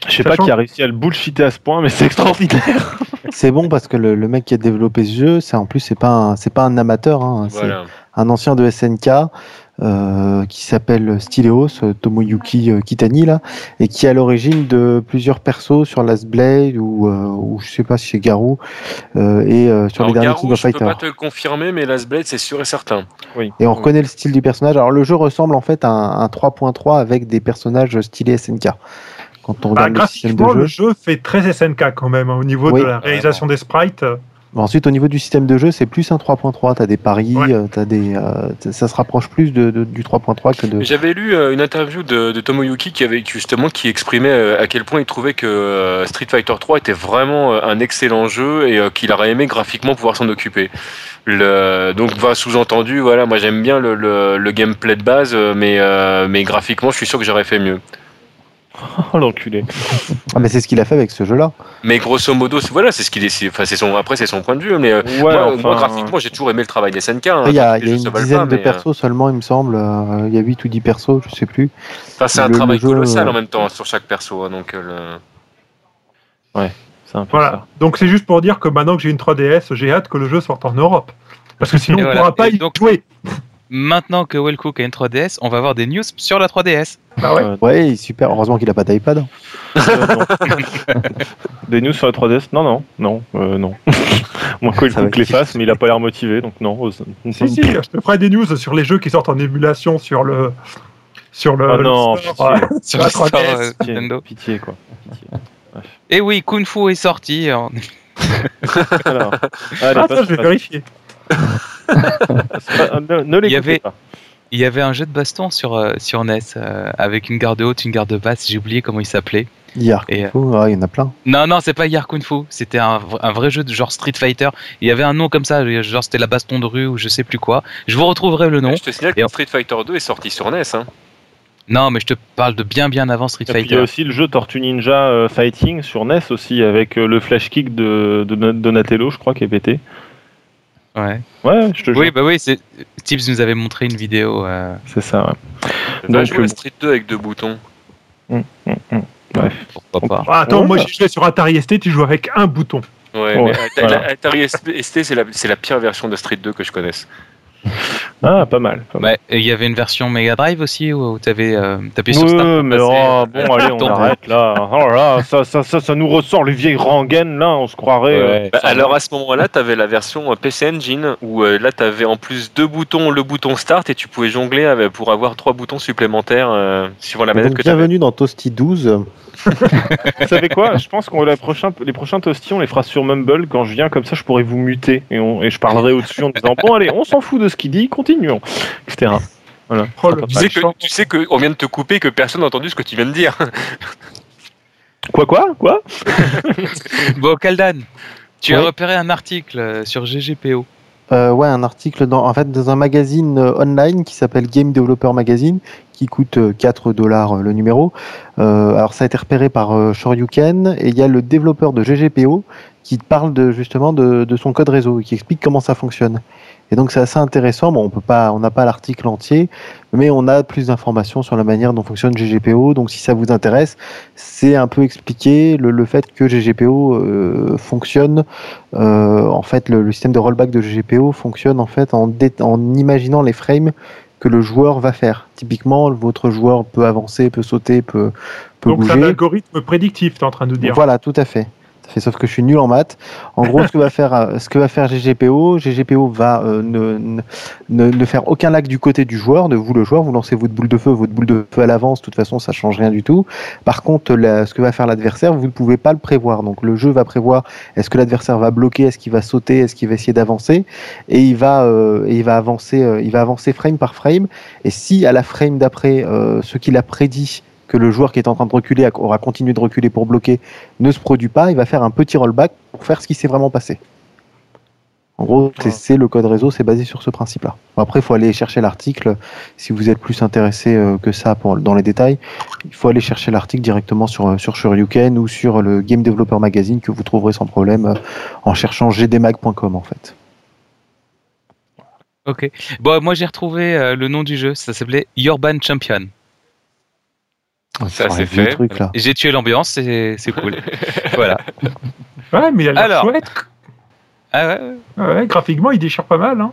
S5: je sais pas qui a réussi à le bullshiter à ce point, mais c'est extraordinaire.
S4: C'est bon parce que le, le mec qui a développé ce jeu, c'est en plus c'est pas un, c'est pas un amateur, hein, c'est un ancien de SNK euh, qui s'appelle Styleos, euh, Tomoyuki euh, Kitani là, et qui est à l'origine de plusieurs persos sur Last Blade ou, euh, ou je sais pas si c'est Garou euh, et euh, sur les derniers
S3: Garou,
S4: King of
S3: je peux
S4: Fighter.
S3: pas te le confirmer, mais Last Blade, c'est sûr et certain.
S5: Oui.
S4: Et on reconnaît le style du personnage. Alors le jeu ressemble en fait à un, un 3.3 avec des personnages stylés SNK. Quand on
S2: Bah,
S4: regarde le système de
S2: le
S4: jeu.
S2: jeu fait très SNK quand même hein, au niveau
S4: Oui.
S2: de la réalisation des sprites.
S4: Bon, Ensuite, au niveau du système de jeu, c'est plus un 3.3. T'as des paris,
S2: Ouais.
S4: euh, des, euh, ça se rapproche plus de, de- du 3.3 que de.
S3: J'avais lu euh, une interview de, de Tomoyuki qui avait justement qui exprimait euh, à quel point il trouvait que Street Fighter 3 était vraiment un excellent jeu et qu'il aurait aimé graphiquement pouvoir s'en occuper. Le, donc va sous-entendu, voilà, moi j'aime bien le, le, le gameplay de base, mais mais graphiquement, je suis sûr que j'aurais fait mieux.
S5: Oh l'enculé.
S4: Ah, mais c'est ce qu'il a fait avec ce jeu-là.
S3: Mais grosso modo, c'est- voilà, c'est ce qu'il est. c'est- Enfin, c'est son. Après, c'est son point de vue, mais euh,
S5: Ouais,
S3: moi,
S5: enfin,
S3: moi, graphiquement, j'ai toujours aimé le travail des SNK. hein.
S4: Il y a, il y une dizaine
S3: pas,
S4: de
S3: euh,
S4: persos seulement, il me semble. Euh, Il y a 8 ou 10 persos, je sais plus.
S3: Enfin, c'est un
S4: le-
S3: travail
S4: le jeu,
S3: colossal
S4: euh,
S3: en même temps sur chaque perso. hein, donc, le-
S5: c'est un peu
S2: Voilà.
S5: ça.
S2: Donc c'est juste pour dire que maintenant que j'ai une 3DS, j'ai hâte que le jeu sorte en Europe. Parce que sinon
S1: Et
S2: on ne
S1: voilà.
S2: pourra pas
S1: Et
S2: y
S1: donc-
S2: jouer.
S1: Maintenant que Wellcook a une 3DS, on va avoir des news sur la 3DS.
S2: Bah ouais.
S5: Euh,
S4: Ouais, super. Heureusement qu'il a pas d'iPad.
S5: euh. Des news sur la 3DS Non, non, non, euh, non. Moi, quoi, il
S4: Ça
S5: faut
S4: va
S5: que les fasse, mais il a pas l'air motivé, donc non. euh,
S2: Si, si, je te ferai des news sur les jeux qui sortent en émulation sur le. Sur le.
S5: Oh
S2: le
S5: non,
S2: store,
S5: pitié.
S2: ouais.
S1: Sur
S2: la
S1: le store,
S2: 3DS.
S1: euh,
S5: Pitié,
S1: Nintendo.
S5: pitié, quoi. Pitié.
S1: Et oui, Kung Fu est sorti.
S5: Alors, allez,
S2: Ah, ça, je vais
S5: passe-
S2: vérifier.
S5: Passe- ne ne l'écoutez
S1: avait-
S5: pas.
S1: Il y avait un jeu de baston sur, euh, sur NES euh, avec une garde haute, une garde basse. J'ai oublié comment il s'appelait.
S4: Hier,
S1: Et, euh,
S4: il y en a plein.
S1: Non, non, c'est pas Yar Kung Fu. C'était un, vrai jeu de genre Street Fighter. Il y avait un nom comme ça, genre c'était la baston de rue ou je sais plus quoi. Je vous retrouverai le nom.
S3: Je te signale
S1: Et
S3: que Street Fighter 2 est sorti sur NES. Hein.
S1: Non, mais je te parle de bien bien avant Street
S5: Et puis, il y
S1: Fighter.
S5: a aussi le jeu Tortue Ninja euh, Fighting sur NES aussi avec euh, le flash kick de, de Donatello, je crois, qui est pété.
S1: Ouais.
S5: Ouais, je te jure.
S1: Oui, bah oui, c'est Tips nous avait montré une vidéo. euh,
S5: C'est ça, ouais. Donc,
S3: jouer à
S5: euh,
S3: Street 2 avec deux boutons.
S5: Bref.
S1: pourquoi pas.
S2: Ah, attends,
S5: Ouais,
S2: moi j'ai joué sur Atari ST, tu joues avec un bouton.
S3: Ouais,
S5: Ouais,
S3: mais Atari-
S5: voilà.
S3: ST, c'est la, c'est la pire version de Street 2 que je connaisse.
S5: Ah, pas mal.
S1: Ouais, il y avait une version Mega Drive aussi où tu avais tapé sur
S5: Ouais,
S1: Start. pour
S5: mais oh,
S1: euh,
S5: bon, allez, on arrête là. Oh là, ça, ça, ça, ça nous ressort les vieilles rengaines là, on se croirait. euh,
S1: Ouais.
S3: Bah, alors à ce moment-là, tu avais la version euh, PC Engine où euh, là, tu avais en plus deux boutons, le bouton Start et tu pouvais jongler avec- pour avoir trois boutons supplémentaires euh, suivant la manette
S4: Donc,
S3: que tu avais.
S4: bienvenue dans Toasty 12.
S5: Vous savez quoi? Je pense qu'on les prochains, les prochains toasties, on les fera sur Mumble. Quand je viens comme ça, je pourrais vous muter et, on- et je parlerai au-dessus en disant bon allez, on s'en fout de ce qu'il dit, continuons, etc. Voilà.
S2: Oh,
S3: Tu sais, que, tu sais que on vient de te couper et que personne n'a entendu ce que tu viens de dire.
S5: Quoi quoi? Quoi?
S1: Bon, Kaldan, tu as repéré un article sur GGPO.
S4: Euh, ouais, un article dans, en fait, dans un magazine euh, online qui s'appelle Game Developer Magazine, qui coûte euh, 4 dollars le numéro. Euh, alors, ça a été repéré par euh, Shoryuken, et il y a le développeur de GGPO qui parle justement de, de son code réseau, qui explique comment ça fonctionne. Et donc, c'est assez intéressant. Bon, on peut pas, on n'a pas l'article entier, mais on a plus d'informations sur la manière dont fonctionne GGPO. Donc, si ça vous intéresse, c'est un peu expliquer le, le fait que GGPO euh, fonctionne euh, en fait, le, le système de rollback de GGPO fonctionne en fait en, imaginant les frames que le joueur va faire. Typiquement, votre joueur peut avancer, peut sauter, peut, peut
S2: Donc c'est un
S4: bouger.
S2: algorithme prédictif, tu es en train de nous dire.
S4: Voilà, tout à fait. Fait, Sauf que je suis nul en maths. En gros, ce que va faire, euh, ce que va faire GGPO, GGPO va euh, ne, ne, ne- faire aucun lag du côté du joueur, de vous le joueur. Vous lancez votre boule de feu, votre boule de feu à l'avance. De toute façon, ça change rien du tout. Par contre, ce que va faire l'adversaire, vous ne pouvez pas le prévoir. Donc, le jeu va prévoir est-ce que l'adversaire va bloquer, est-ce qu'il va sauter, est-ce qu'il va essayer d'avancer, et il va, euh, il va avancer, euh, il va avancer frame par frame. Et si à la frame d'après, euh, ce qu'il a prédit que le joueur qui est en train de reculer aura continué de reculer pour bloquer ne se produit pas, il va faire un petit rollback pour faire ce qui s'est vraiment passé. En gros, c'est- c'est le code réseau, c'est basé sur ce principe-là. Après, il faut aller chercher l'article. Si vous êtes plus intéressé euh, que ça pour, dans les détails, il faut aller chercher l'article directement sur, euh, sur Shoryuken ou sur le Game Developer Magazine que vous trouverez sans problème euh, en cherchant gdmag.com en fait.
S1: Ok. Bon, moi j'ai retrouvé le nom du jeu. Ça s'appelait Urban Champion.
S3: Ça,
S4: aurait
S3: c'est fait.
S1: Et J'ai tué l'ambiance, c'est c'est cool. voilà.
S2: Ouais, mais il a l'air
S1: Alors.
S2: chouette.
S1: Ah ouais, ouais.
S2: Ouais, graphiquement, il déchire pas mal. Hein.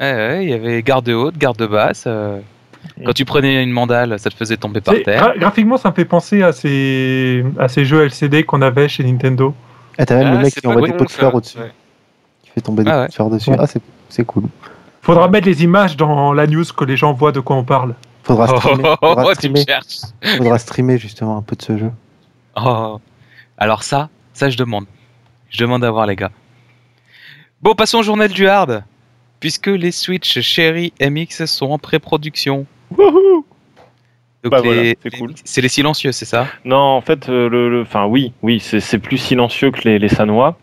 S1: Ouais, ouais, il y avait garde haute, garde basse. euh, Quand tu prenais une mandale, ça te faisait tomber par terre.
S2: gra- graphiquement, ça me fait penser à ces, à ces jeux LCD qu'on avait chez Nintendo.
S4: Ah, t'as même
S3: Ah,
S4: le mec qui envoie des pots de
S3: ça.
S4: fleurs au-dessus,
S3: Ouais.
S4: qui fait tomber des
S1: Ah
S4: pots de fleurs dessus.
S2: Ouais.
S4: Ah, c'est c'est cool.
S2: Faudra mettre les images dans la news que les gens voient de quoi on parle.
S4: Faudra
S1: Oh,
S4: streamer,
S1: oh,
S4: faudra
S1: oh, tu me
S4: streamer,
S1: cherches.
S4: faudra streamer justement un peu de ce jeu.
S1: Oh. Alors ça, ça je demande. Je demande à voir les gars. Bon, passons au journal du hard. Puisque les Switch Cherry MX sont en pré-production.
S5: Wouhou
S1: Donc
S5: Bah
S1: les-
S5: voilà, c'est
S1: les-
S5: cool.
S1: C'est les silencieux, c'est ça?
S5: Non, en fait, euh, le, le- enfin oui, oui, c'est c'est plus silencieux que les, les Sanois.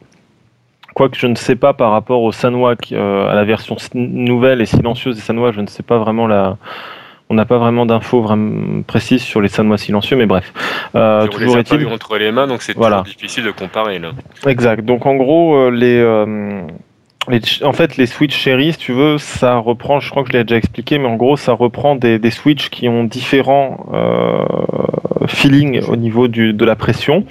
S5: Quoique je ne sais pas par rapport aux Sanois, euh, à la version nouvelle et silencieuse des Sanois, je ne sais pas vraiment la. On n'a pas vraiment d'infos vraiment précises sur les Sanois silencieux, mais bref. Euh,
S3: on les
S5: toujours
S3: a pas entre les mains, donc c'est
S5: Voilà.
S3: toujours difficile de comparer. Là.
S5: Exact. Donc en gros, euh, les, euh, les en fait, les Switch Cherry, si tu veux, ça reprend, je crois que je l'ai déjà expliqué, mais en gros, ça reprend des, des Switch qui ont différents euh, feelings au niveau du, de la pression.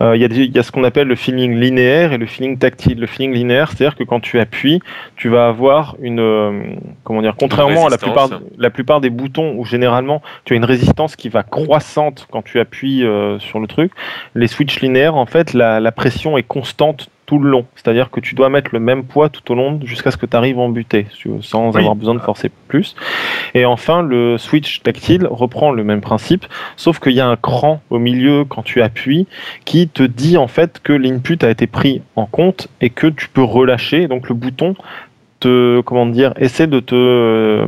S5: Euh, Il y, a y a ce qu'on appelle le feeling linéaire et le feeling tactile. Le feeling linéaire, c'est-à-dire que quand tu appuies, tu vas avoir une, euh, comment dire, contrairement à la plupart, la plupart des boutons où généralement tu as une résistance qui va croissante quand tu appuies euh, sur le truc, les switches linéaires, en fait, la, la pression est constante tout le long. C'est-à-dire que tu dois mettre le même poids tout au long jusqu'à ce que tu arrives en butée, sans
S2: Oui.
S5: avoir besoin de forcer plus. Et enfin, le switch tactile reprend le même principe, sauf qu'il y a un cran au milieu quand tu appuies qui te dit en fait que l'input a été pris en compte et que tu peux relâcher. Donc le bouton te, comment dire, essaie de te, euh,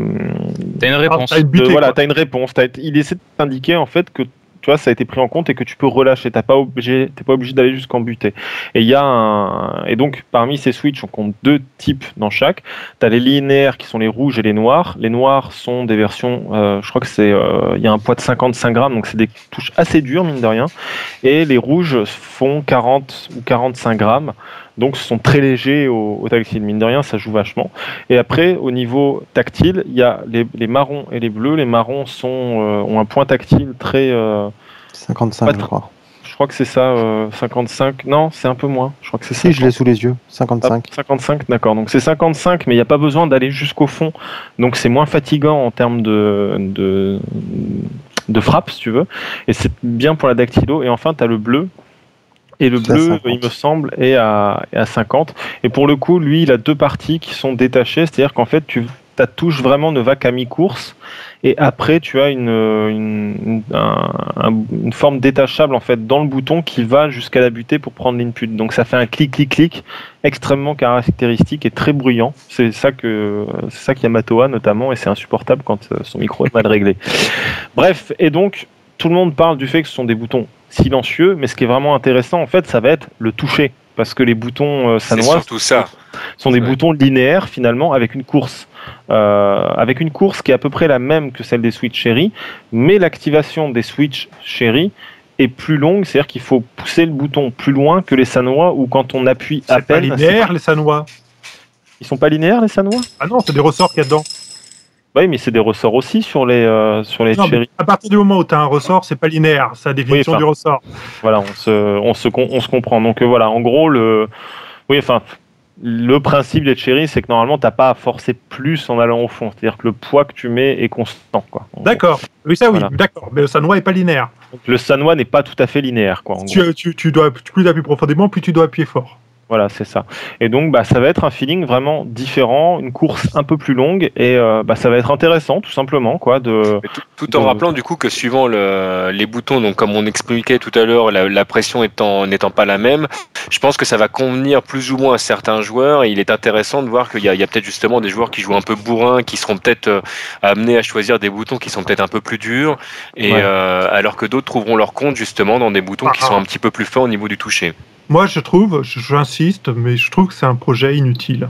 S1: T'as une
S2: Ah,
S1: réponse.
S2: t'as une
S5: de-
S2: butée,
S5: voilà, as une réponse. T'as- il essaie de t'indiquer en fait que tu vois, ça a été pris en compte et que tu peux relâcher. T'as pas obligé, t'es pas obligé d'aller jusqu'en butée. Et il y a un, et donc parmi ces switches, on compte deux types dans chaque. T'as les linéaires qui sont les rouges et les noirs. Les noirs sont des versions, euh, je crois que c'est, euh, il y a un poids de 55 grammes, donc c'est des touches assez dures mine de rien. Et les rouges font 40 ou 45 grammes. Donc, ce sont très légers au, au, tactile. Mine de rien, ça joue vachement. Et après, au niveau tactile, il y a les, les marrons et les bleus. Les marrons sont, euh, ont un point tactile très. Euh,
S4: 55, je crois.
S5: Je crois que c'est ça, euh, 55. Non, c'est un peu moins. Je crois que c'est
S4: Si, je l'ai sous les yeux. 55.
S5: Ah, 55, d'accord. Donc c'est 55, mais il n'y a pas besoin d'aller jusqu'au fond. Donc c'est moins fatigant en termes de, de, de frappe, si tu veux. Et c'est bien pour la dactylo. Et enfin, tu as le bleu et le bleu, il me semble, est à, est à 50. Et pour le coup, lui, il a deux parties qui sont détachées, c'est-à-dire qu'en fait, tu, ta touche vraiment ne va qu'à mi-course, et après, tu as une, une, un, un, une, forme détachable en fait dans le bouton qui va jusqu'à la butée pour prendre l'input. Donc ça fait un clic, clic, clic extrêmement caractéristique et très bruyant. C'est ça que c'est ça qui a Matoa notamment, et c'est insupportable quand euh, son micro est mal réglé. Bref, et donc tout le monde parle du fait que ce sont des boutons silencieux, mais ce qui est vraiment intéressant, en fait, ça va être le toucher. Parce que les boutons euh, sanois
S3: ça.
S5: sont des boutons linéaires, finalement, avec une course. Euh, avec une course qui est à peu près la même que celle des Switch Cherry, mais l'activation des Switch Cherry est plus longue, c'est-à-dire qu'il faut pousser le bouton plus loin que les sanois, ou quand on appuie à peine.
S2: Pas linéaire, les sanois.
S5: Ils sont pas linéaires, les sanois?
S2: Ah non, c'est des ressorts qu'il y a dedans.
S5: Oui, mais c'est des ressorts aussi sur les, euh, sur les
S2: non. À partir du moment où tu as un ressort, c'est pas linéaire, c'est la définition
S5: oui,
S2: du ressort.
S5: Voilà, on se, on se, on se comprend. Donc euh, voilà, en gros, le, oui, enfin, le principe des cherry, c'est que normalement, tu n'as pas à forcer plus en allant au fond. C'est-à-dire que le poids que tu mets est constant.
S2: D'accord. Oui, ça oui, voilà. d'accord. Mais le sanois n'est pas linéaire.
S5: Donc, le sanois n'est pas tout à fait linéaire. Quoi,
S2: tu, tu, tu, dois, plus tu appuies profondément, plus tu dois appuyer fort.
S5: Voilà, c'est ça. Et donc, bah, ça va être un feeling vraiment différent, une course un peu plus longue, et euh, bah, ça va être intéressant, tout simplement, quoi. De,
S3: tout, tout, en de... rappelant du coup que suivant le, les boutons, donc comme on expliquait tout à l'heure, la, la, pression étant n'étant pas la même, je pense que ça va convenir plus ou moins à certains joueurs. Et il est intéressant de voir qu'il y a, a peut-être justement des joueurs qui jouent un peu bourrin, qui seront peut-être euh, amenés à choisir des boutons qui sont peut-être un peu plus durs, et ouais. euh, alors que d'autres trouveront leur compte justement dans des boutons ah, qui sont un petit peu plus fins au niveau du toucher.
S2: Moi, je trouve, j'insiste, mais je trouve que c'est un projet inutile.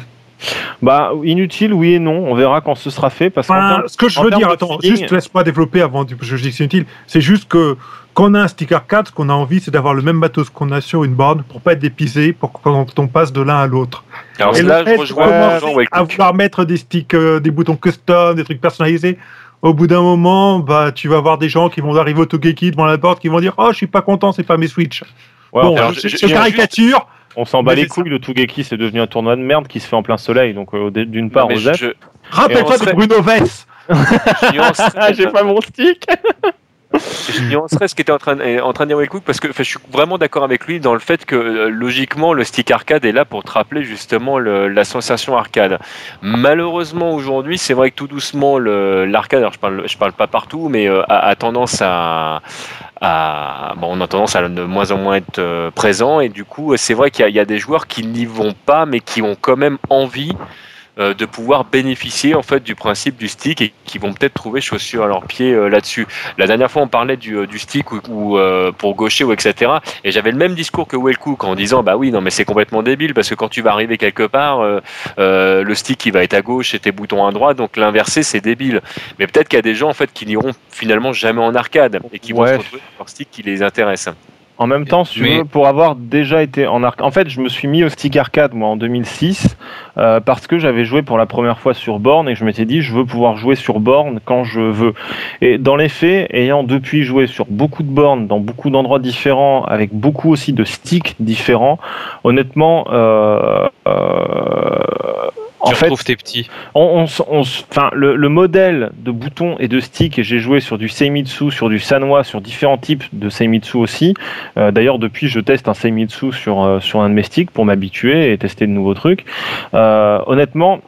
S5: Bah, inutile, oui et non. On verra quand ce sera fait. Parce
S2: enfin, ce que je veux dire, attends, feeling... juste laisse-moi développer avant que je dis que c'est inutile. C'est juste que quand on a un stick arcade, ce qu'on a envie, c'est d'avoir le même matos qu'on a sur une borne pour pas être dépisé pour quand on passe de l'un à l'autre.
S3: Alors
S2: et
S3: là,
S2: le fait
S3: je
S2: de à vouloir mettre des sticks, euh, des boutons custom, des trucs personnalisés, au bout d'un moment, bah, tu vas avoir des gens qui vont arriver au Togeki devant la porte, qui vont dire, oh, je suis pas content, c'est pas mes Switch.
S5: Ouais,
S2: bon, je, je, je caricature.
S5: On s'en bat les couilles, le Tougeki c'est devenu un tournoi de merde qui se fait en plein soleil, donc euh, d'une part.
S3: Je...
S2: Rappelle-toi de Bruno Vess
S5: J'ai pas mon stick
S3: je nuancerais ce qu'était en train, en train de dire Wellcook parce que je suis vraiment d'accord avec lui dans le fait que logiquement le stick arcade est là pour te rappeler justement la sensation arcade. Malheureusement aujourd'hui, c'est vrai que tout doucement l'arcade, alors je parle, parle pas partout, mais euh, a, tendance à, bon, on a tendance à de moins en moins être euh, présent et du coup c'est vrai qu'il y, a des joueurs qui n'y vont pas mais qui ont quand même envie euh, de pouvoir bénéficier en fait du principe du stick et qui vont peut-être trouver chaussures à leurs pieds euh, là-dessus. La dernière fois on parlait du, euh, du stick ou, ou pour gaucher ou etc. Et j'avais le même discours que Wellcook en disant bah oui non mais c'est complètement débile parce que quand tu vas arriver quelque part le stick il va être à gauche et tes boutons à droite donc l'inversé c'est débile. Mais peut-être qu'il y a des gens en fait qui n'iront finalement jamais en arcade et qui vont se retrouver leur stick qui les intéresse.
S5: En même temps, si mais... veux, pour avoir déjà été en arcade, en fait, je me suis mis au stick arcade moi en 2006 euh, parce que j'avais joué pour la première fois sur borne et je m'étais dit je veux pouvoir jouer sur borne quand je veux. Et dans les faits, ayant depuis joué sur beaucoup de bornes dans beaucoup d'endroits différents avec beaucoup aussi de sticks différents, honnêtement. Euh, euh,
S1: en fait, tes petits.
S5: On, on, on, enfin, le, le, modèle de bouton et de stick, et j'ai joué sur du Seimitsu, sur du Sanwa, sur différents types de Seimitsu aussi. Euh, D'ailleurs, depuis, je teste un Seimitsu sur, euh, sur un de mes sticks pour m'habituer et tester de nouveaux trucs. Euh, honnêtement,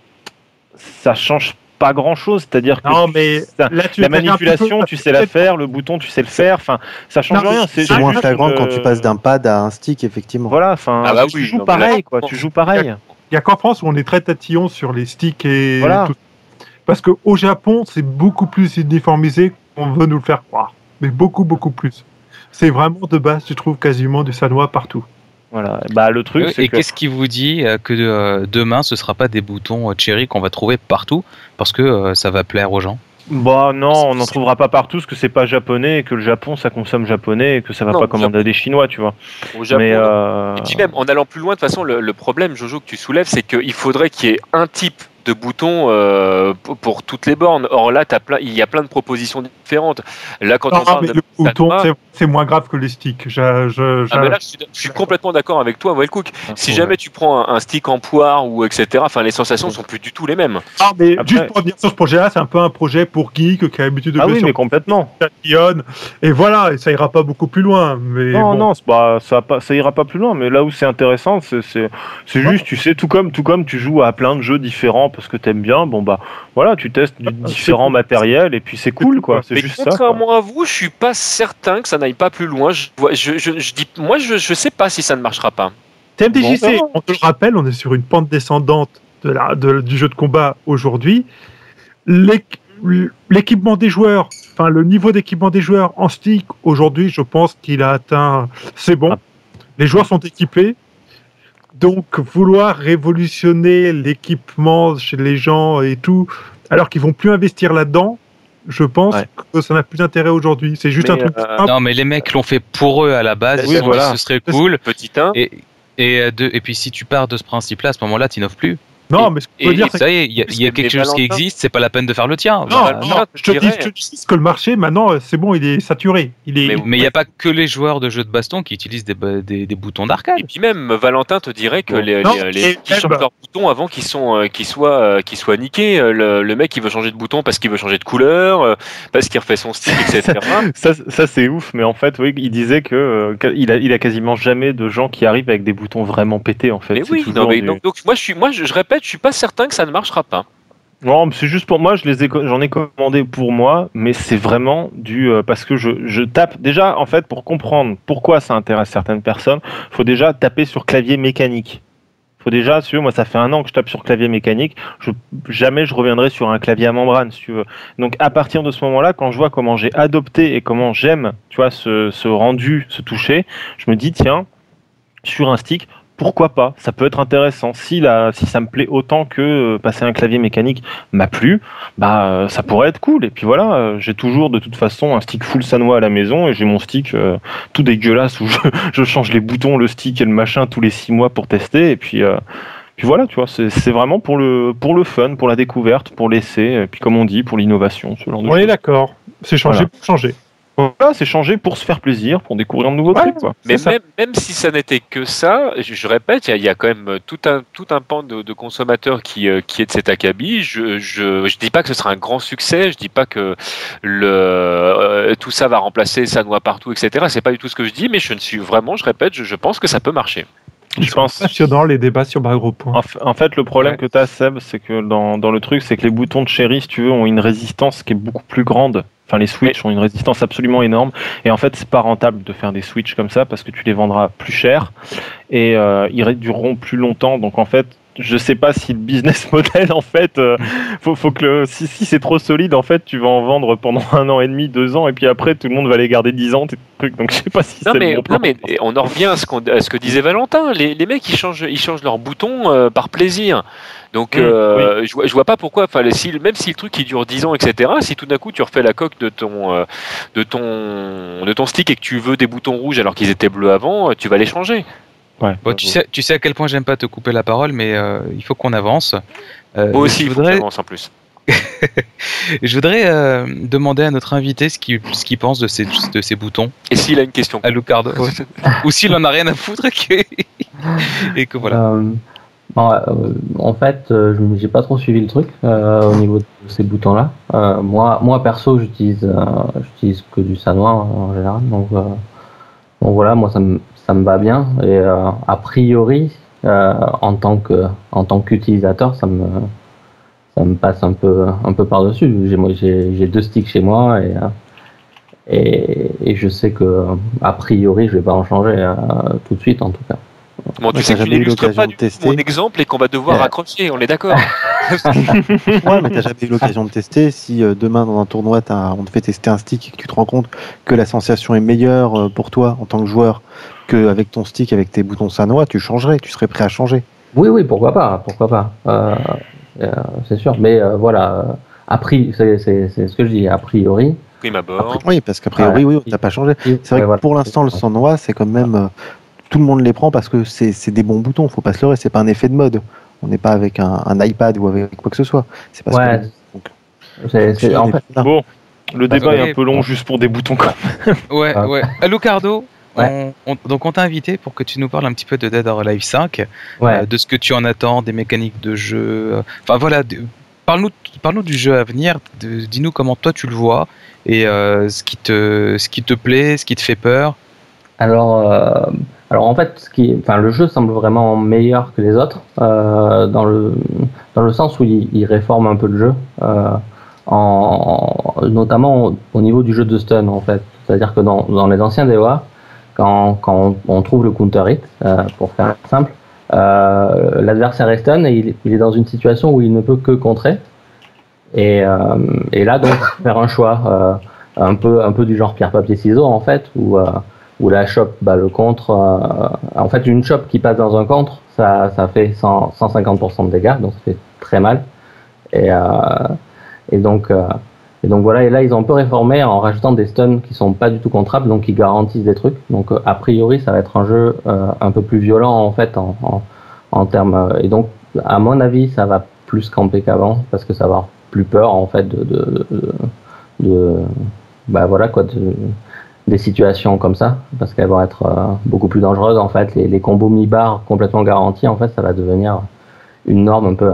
S5: ça change pas grand chose, c'est-à-dire que
S2: non, mais
S5: ça, la manipulation, peu, tu sais la faire, le bouton, tu sais le faire, enfin, ça change non, rien.
S4: C'est moins flagrant quand tu passes d'un pad à un stick, effectivement.
S5: Voilà, enfin, ah bah tu, oui, joues pareil, quoi, tu joues pareil.
S2: Il n'y a qu'en France où on est très tatillon sur les sticks et
S5: voilà.
S2: tout. Parce qu'au Japon, c'est beaucoup plus uniformisé qu'on veut nous le faire croire. Mais beaucoup, beaucoup plus. c'est vraiment de base, tu trouves quasiment du sanois partout.
S5: Voilà. Bah, le truc,
S1: Et
S5: que.
S1: qu'est-ce qui vous dit euh, que euh, demain ce sera pas des boutons euh, Cherry qu'on va trouver partout? Parce que euh, ça va plaire aux gens
S5: Bah non, on n'en trouvera pas partout parce que c'est pas japonais et que le Japon ça consomme japonais et que ça va
S3: Non,
S5: pas commander à des Chinois, tu vois.
S3: Au Japon,
S5: Mais euh,
S3: Et puis même, en allant plus loin, de toute façon, le, le problème, Jojo, que tu soulèves, c'est qu'il faudrait qu'il y ait un type de bouton euh, pour, toutes les bornes. Or là, as plein, il y a plein de propositions différentes. Là, quand on parle
S2: mais
S3: de
S2: le bouton, c'est- moins grave que les sticks. Je, je,
S3: Ah, mais
S2: je-
S3: là, je suis, je suis complètement d'accord avec toi, Wellcook. Si
S5: ouais.
S3: jamais tu prends un, un stick en poire ou etc., enfin, les sensations sont plus du tout les mêmes.
S2: Ah, mais
S5: Après-
S2: juste pour revenir sur ce projet-là, c'est un peu un projet pour geek qui a l'habitude de
S5: Ah
S2: jouer
S5: oui,
S2: sur
S5: mais complètement.
S2: Et voilà, et ça ira pas beaucoup plus loin. Mais
S5: Non,
S2: bon.
S5: non, pas, ça, ça ira pas plus loin. Mais là où c'est intéressant, c'est juste, tu sais, tout comme, tout comme tu joues à plein de jeux différents parce que t'aimes bien. Bon bah, voilà, tu testes du
S2: Ah,
S5: différents matériels et puis c'est cool, quoi. C'est ça. quoi.
S3: contrairement à vous, je suis pas certain que ça n'aille pas plus loin. Je, je, je, je dis, moi, je, je sais pas si ça ne marchera pas.
S2: TMDJC,
S5: Bon,
S2: on te le rappelle, on est sur une pente descendante de la, de- du jeu de combat aujourd'hui. L'équ- L'équipement des joueurs, enfin le niveau d'équipement des joueurs en stick aujourd'hui, je pense qu'il a atteint. C'est bon.
S5: Ah.
S2: Les joueurs sont équipés. Donc vouloir révolutionner l'équipement chez les gens et tout, alors qu'ils vont plus investir là-dedans, je pense
S5: Ouais.
S2: que ça n'a plus d'intérêt aujourd'hui. C'est juste
S3: Mais,
S2: un truc.
S3: euh.
S1: Non, mais les mecs l'ont fait pour eux à la base.
S3: Oui,
S5: voilà.
S1: Ce serait cool.
S3: Petit 1.
S1: Et, et, euh, de- et puis si tu pars de ce principe-là, à ce moment-là, tu n'innoves plus.
S2: Non, mais ce que je veux dire,
S1: et
S2: c'est
S1: ça y est, il y a, y quelque chose qui existe, c'est pas la peine de faire le tien.
S2: Non,
S1: Voilà.
S2: non,
S3: non,
S2: je te, dis, je te dis que le marché, maintenant, euh, c'est bon, il est saturé. Il est,
S3: Mais-
S1: il n'y a pas que les joueurs de jeux de baston qui utilisent des, des, des boutons d'arcade.
S3: Et puis même, Valentin te dirait que
S5: Bon.
S3: les,
S2: Non,
S3: les, les qui changent leurs boutons avant qu'ils euh, soient, euh, qu'ils soient niqués. Euh, Le, le mec, il veut changer de bouton parce qu'il veut changer de couleur, euh, parce qu'il refait son style, etc.
S5: Ça, ça c'est ouf, mais en fait, oui, il disait que euh, il a, il a quasiment jamais de gens qui arrivent avec des boutons vraiment pétés, en fait.
S3: mais oui, non, mais
S5: du-
S3: donc, donc moi, je suis, moi, je, je répète, je suis pas certain que ça ne marchera pas.
S5: Non, c'est juste pour moi, je les ai, j'en ai commandé pour moi, mais c'est vraiment du euh, parce que je, je tape déjà en fait pour comprendre pourquoi ça intéresse certaines personnes, faut déjà taper sur clavier mécanique. Faut déjà, si tu veux, moi ça fait un an que je tape sur clavier mécanique, je, jamais je reviendrai sur un clavier à membrane, si tu veux. Donc à partir de ce moment-là, quand je vois comment j'ai adopté et comment j'aime, tu vois, ce, ce rendu, ce toucher, je me dis tiens, sur un stick, pourquoi pas Ça peut être intéressant. Si, si ça me plaît autant que euh, passer un clavier mécanique m'a plu, bah euh, ça pourrait être cool. Et puis voilà, euh, j'ai toujours de toute façon un stick full sanois à la maison et j'ai mon stick euh, tout dégueulasse où je, je change les boutons, le stick et le machin tous les six mois pour tester. Et puis, euh, puis voilà, tu vois, c'est vraiment pour le, pour le fun, pour la découverte, pour l'essai, et puis comme on dit, pour l'innovation, ce genre de
S2: On est d'accord. C'est changé
S5: Voilà.
S2: pour changer.
S5: Voilà, c'est changé pour se faire plaisir, pour découvrir de nouveaux
S2: Ouais.
S5: trucs. Quoi.
S3: Mais
S2: ça.
S3: même, même si ça n'était que ça, je, je répète, il y, a- il y a quand même tout un, tout un pan de, de consommateurs qui, euh, qui est de cet acabit. Je, je, je dis pas que ce sera un grand succès, je dis pas que le, euh, tout ça va remplacer Sanois partout, etc. C'est pas du tout ce que je dis, mais je ne suis vraiment, je répète, je, je pense que ça peut marcher.
S5: Je pense.
S2: Passionnant les débats sur Bagro Point.
S5: En, fait, le problème
S3: Ouais.
S5: que tu as, Seb, c'est que dans, dans le truc, c'est que les boutons de chéri, si tu veux, ont une résistance qui est beaucoup plus grande. Les Switch ont une résistance absolument énorme. Et en fait, c'est pas rentable de faire des Switch comme ça parce que tu les vendras plus cher et euh, ils dureront plus longtemps. Donc, en fait, je sais pas si le business model, en fait, euh, faut, faut que le, si, si c'est trop solide, en fait, tu vas en vendre pendant un an et demi, deux ans, et puis après, tout le monde va les garder dix ans, tes trucs. Donc, je sais pas si
S3: Non mais,
S5: bon plan.
S3: non mais on en revient à ce, qu'on- à ce que disait Valentin. Les, les mecs ils changent, ils changent leurs boutons euh, par plaisir. Donc
S5: Mmh,
S3: euh, je, vois, je vois pas pourquoi. Enfin, les- si, même si le truc il dure 10 ans, etc. Si tout d'un coup tu refais la coque de ton, euh, de ton, de ton stick et que tu veux des boutons rouges alors qu'ils étaient bleus avant, tu vas les changer.
S5: Ouais.
S1: Bon, tu, sais, tu sais à quel point j'aime pas te couper la parole, mais euh, il faut qu'on avance. Euh,
S3: Moi aussi,
S1: je voudrais,
S3: j'avance en plus.
S1: je voudrais euh, demander à notre invité ce qu'il ce qu'il pense de ces, de ces boutons,
S3: Et s'il a une question,
S1: à ouais. Ou s'il en a rien à foutre et que, et que voilà.
S6: Euh, bon, euh, en fait, euh, je j'ai pas trop suivi le truc euh, au niveau de ces boutons-là. Euh, moi, moi perso, j'utilise, euh, j'utilise que du sanois en général. Donc, euh, donc voilà, moi ça me, ça me va bien. Et euh, a priori, euh, en tant que, en tant qu'utilisateur, ça me, ça me passe un peu, un peu par dessus. J'ai, deux sticks chez moi et, euh, et, et je sais que a priori, je vais pas en changer euh, tout de suite en tout cas.
S3: bon, tu sais que tu
S4: jamais eu
S3: n'illustres
S4: l'occasion
S3: pas
S4: de
S3: du tout
S4: tester.
S3: mon exemple et qu'on va devoir
S6: Ouais.
S3: raccrocher. On est d'accord.
S4: ouais, mais t'as jamais eu l'occasion de tester. Si euh, demain dans un tournoi, t'as- on te fait tester un stick et que tu te rends compte que la sensation est meilleure euh, pour toi en tant que joueur qu'avec ton stick, avec tes boutons sanois, tu changerais, tu serais prêt à changer.
S6: Oui, oui, pourquoi pas, pourquoi pas. Euh, euh, c'est sûr, mais euh, voilà, a priori, c'est ce que je dis, a priori.
S3: Prime abord.
S4: Oui, parce qu'a priori, oui, on t'a pas changé. C'est vrai que
S6: voilà.
S4: pour l'instant, le sanois, c'est quand même. tout le monde les prend parce que c'est des bons boutons, faut pas se leurrer, c'est pas un effet de mode. On n'est pas avec un, un iPad ou avec quoi que ce soit. C'est parce
S6: Ouais,
S4: que.
S6: c'est- c'est- en fait.
S5: Bon, le débat est un peu long
S1: bon.
S5: juste pour des boutons quand même.
S1: Ouais, ouais. Alucardo,
S6: Ouais.
S1: on, on- donc on t'a invité pour que tu nous parles un petit peu de Dead or Alive 5,
S6: ouais.
S1: euh, de ce que tu en attends, des mécaniques de jeu. euh, Enfin voilà, parle-nous parle du jeu à venir, dis-nous comment toi tu le vois et euh, ce, qui te, ce qui te plaît, ce qui te fait peur.
S6: Alors, euh, alors en fait, ce qui, enfin, le jeu semble vraiment meilleur que les autres dans le dans le sens où il, il réforme un peu le jeu, en, notamment au, au niveau du jeu de stun en fait. C'est-à-dire que dans, dans les anciens DOA, quand, quand on, on trouve le counter hit, euh, pour faire simple, euh, l'adversaire est stun et il, il est dans une situation où il ne peut que contrer. Et, euh, et là donc faire un choix un peu un peu du genre pierre papier ciseaux en fait où où la chop bat le contre. en fait, une chop qui passe dans un contre, ça, ça fait 100, 150% de dégâts, donc ça fait très mal. Et, et donc, et donc voilà. Et là, ils ont un peu réformé en rajoutant des stuns qui sont pas du tout contrables, donc qui garantissent des trucs. Donc euh, a priori, ça va être un jeu euh, un peu plus violent en fait en, en, en termes. euh, et donc, à mon avis, ça va plus camper qu'avant parce que ça va avoir plus peur en fait de, de, de, bah voilà quoi de, des situations comme ça, parce qu'elles vont être euh, beaucoup plus dangereuses en fait. Les, les combos mi-bar complètement garantis, en fait, ça va devenir une norme un peu,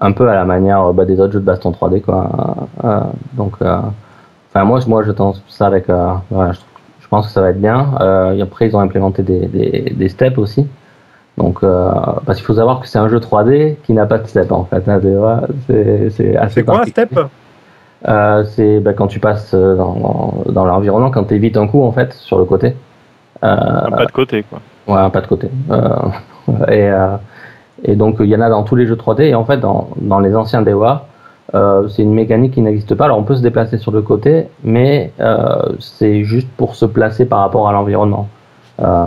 S6: un peu à la manière euh, bah, des autres jeux de baston 3D quoi. Euh, euh, donc, euh, enfin moi, je- moi, je tente ça avec, euh, voilà, je, je pense que ça va être bien. Euh, et après, ils ont implémenté des, des, des steps aussi. Donc, euh, parce qu'il faut savoir que c'est un jeu 3D qui n'a pas de step en fait. hein, ouais, c'est c'est assez
S2: C'est quoi un step?
S6: Euh, c'est bah, quand tu passes euh, dans, dans l'environnement, quand tu évites un coup en fait sur le côté. Euh,
S5: Un pas de côté, quoi.
S6: ouais, un pas de côté. Euh, et, euh, et donc il y en a dans tous les jeux 3D et en fait dans, dans les anciens DOA, euh, c'est une mécanique qui n'existe pas. Alors on peut se déplacer sur le côté, mais euh, c'est juste pour se placer par rapport à l'environnement. Euh,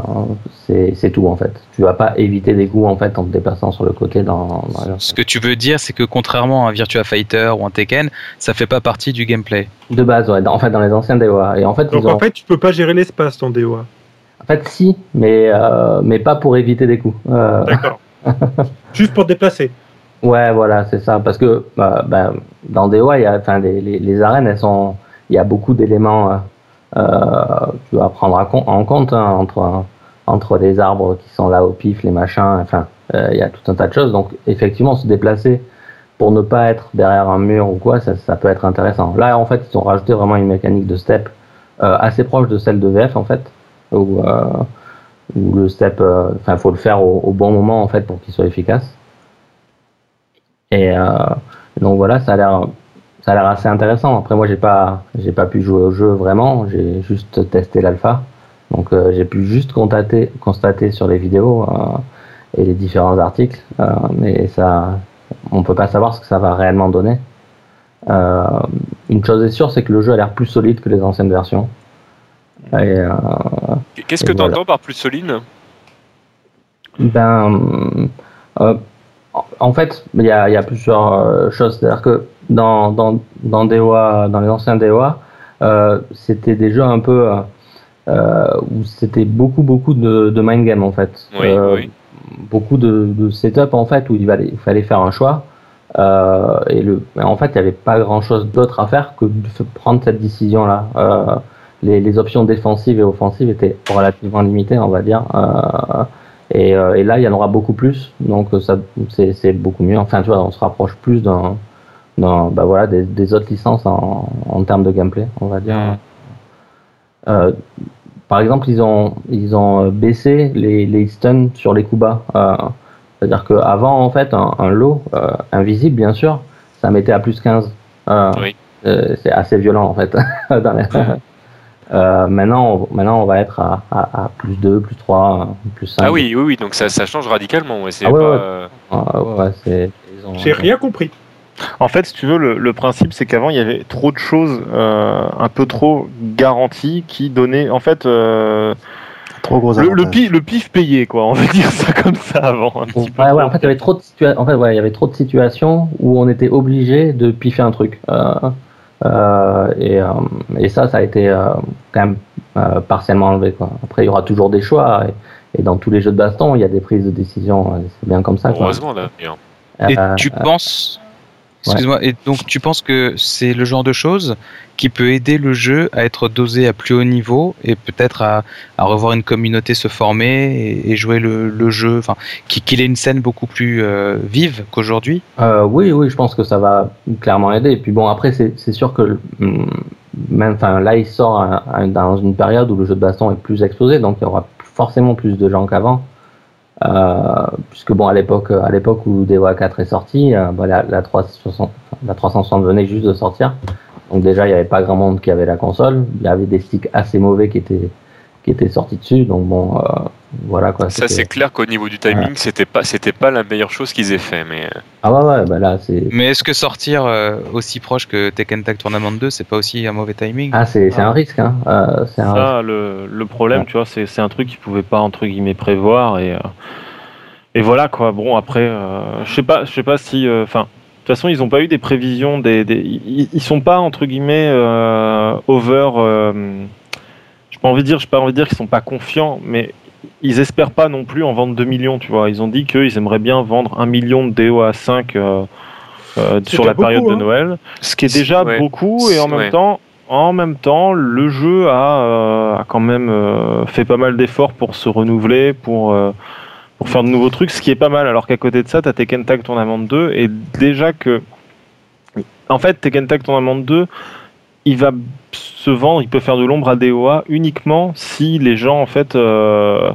S6: c'est c'est tout en fait. Tu vas pas éviter des coups en fait en te déplaçant sur le côté dans, dans les
S1: Ce que tu veux dire, c'est que contrairement à un Virtua Fighter ou un Tekken, ça fait pas partie du gameplay.
S6: de base, ouais, dans- en fait dans les anciens DOA. Et en fait
S2: Donc
S6: ont
S2: en fait, tu peux pas gérer l'espace ton DOA.
S6: En fait, si, mais, euh, mais pas pour éviter des coups. Euh,
S2: D'accord. Juste pour déplacer.
S6: ouais, voilà, c'est ça. Parce que bah, bah, dans DOA, y a, les, les, les arènes, elles sont, il y a beaucoup d'éléments euh, euh, tu vas prendre en compte hein, entre, entre les arbres qui sont là au pif, les machins, enfin, euh, il y a tout un tas de choses. Donc, effectivement, se déplacer pour ne pas être derrière un mur ou quoi, ça, ça peut être intéressant. Là, en fait, ils ont rajouté vraiment une mécanique de step euh, assez proche de celle de VF, en fait, où, euh, où le step, euh, enfin, faut le faire au, bon moment, en fait, pour qu'il soit efficace. Et euh, donc voilà, ça a l'air, ça a l'air assez intéressant. Après, moi, j'ai pas, j'ai pas pu jouer au jeu vraiment. J'ai juste testé l'alpha, donc euh, j'ai pu juste constater, constater sur les vidéos euh, et les différents articles, euh, mais ça, on peut pas savoir ce que ça va réellement donner. Euh, une chose est sûre, c'est que le jeu a l'air plus solide que les anciennes versions. Et,
S3: Qu'est-ce que tu
S6: voilà.
S3: entends par plus solide?
S6: Ben, euh, en- fait, il y a, il y a plusieurs euh, choses. C'est-à-dire que dans, dans, dans, DOA, dans les anciens DOA, euh, c'était des jeux un peu euh, où c'était beaucoup, beaucoup de, de mind game en fait.
S3: Oui, oui.
S6: Beaucoup de, de setup en fait où il fallait, il fallait faire un choix. Et le, en fait, il n'y avait pas grand chose d'autre à faire que de prendre cette décision là. Les, les options défensives et offensives étaient relativement limitées, on va dire. Euh, et, euh, et là, il y en aura beaucoup plus, donc euh, ça, c'est, c'est beaucoup mieux. Enfin, tu vois, on se rapproche plus d'un, d'un, bah voilà, des, des autres licences en, en termes de gameplay, on va dire. Euh, par exemple, ils ont, ils ont baissé les, les stuns sur les coups bas. Euh, c'est-à-dire qu'avant, en fait, un, un lot euh, invisible, bien sûr, ça mettait à plus 15. Euh,
S3: Oui.
S6: euh, c'est assez violent, en fait. dans Euh, maintenant, on, maintenant, on va être à, à, à plus 2, plus 3, plus 5.
S3: Ah oui, oui, oui, donc ça, ça change radicalement. Ouais, c'est
S6: Ah ouais,
S3: pas,
S6: ouais.
S3: euh,
S6: Ah.
S2: J'ai rien compris.
S5: En fait, si tu veux, le, le principe, c'est qu'avant, il y avait trop de choses, euh, un peu trop garanties, qui donnaient, en fait, euh,
S4: Trop gros
S5: le, le,
S4: avantages.
S5: pi- le pif payé, quoi. On va dire ça comme ça avant. Un petit peu
S6: Ouais, en fait, il y avait trop de situa- en fait, ouais, il y avait trop de situations où on était obligé de piffer un truc. Euh, et, euh, et ça, ça a été euh, quand même euh, partiellement enlevé. Quoi. Après, il y aura toujours des choix. Et, et dans tous les jeux de baston, il y a des prises de décision. euh, C'est bien comme ça. Quoi.
S3: Heureusement d'ailleurs.
S1: Et
S6: Euh,
S1: tu penses. Excuse-moi, et donc tu penses que c'est le genre de choses qui peut aider le jeu à être dosé à plus haut niveau et peut-être à, à revoir une communauté se former et, et jouer le, le jeu, enfin, qui- qu'il ait une scène beaucoup plus euh, vive qu'aujourd'hui?
S6: Euh, oui, oui, je pense que ça va clairement aider. Et puis bon, après, c'est sûr que hum, même, enfin, là, il sort à- à- dans une période où le jeu de baston est plus exposé, donc il y aura forcément plus de gens qu'avant. Euh, puisque bon, à l'époque, à l'époque où DOA 4 est sorti, euh, bah, la, la 360, la 360 venait juste de sortir. Donc déjà, il n'y avait pas grand monde qui avait la console. Il y avait des sticks assez mauvais qui étaient qui étaient sortis dessus. Donc bon, euh, voilà quoi.
S3: Ça, c'est clair qu'au niveau du timing, c'était pas, c'était pas la meilleure chose qu'ils aient fait. Mais euh,
S6: Ah ouais, ouais, bah là, c'est
S1: Mais est-ce que sortir euh, aussi proche que Tekken Tag Tournament 2, c'est pas aussi un mauvais timing?
S6: Ah, c'est c'est un risque, hein. Euh, c'est risque.
S5: Ça, le, le problème, tu vois, c'est c'est un truc qu'ils pouvaient pas entre guillemets prévoir et euh, et voilà quoi. Bon après, euh, je sais pas, je sais pas si, euh, enfin, de toute façon, ils ont pas eu des prévisions, des, des- ils, ils sont pas entre guillemets euh, over. Euh, j'ai pas envie de dire, j'ai pas envie de dire qu'ils sont pas confiants, mais ils espèrent pas non plus en vendre 2 millions, tu vois. Ils ont dit qu'ils aimeraient bien vendre 1 million de DOA 5 euh, euh,
S2: C'est
S5: sur la période
S2: beaucoup,
S5: de
S2: hein.
S5: Noël, ce qui est déjà
S3: Ouais.
S5: beaucoup et en même
S3: Ouais.
S5: temps en même temps, le jeu a, euh, a quand même euh, fait pas mal d'efforts pour se renouveler, pour, euh, pour faire de nouveaux trucs, ce qui est pas mal. Alors qu'à côté de ça, t'as Tekken Tag Tournament 2, et déjà que. En fait, Tekken Tag Tournament 2, il va se vendre, il peut faire de l'ombre à DOA uniquement si les gens, en fait. euh,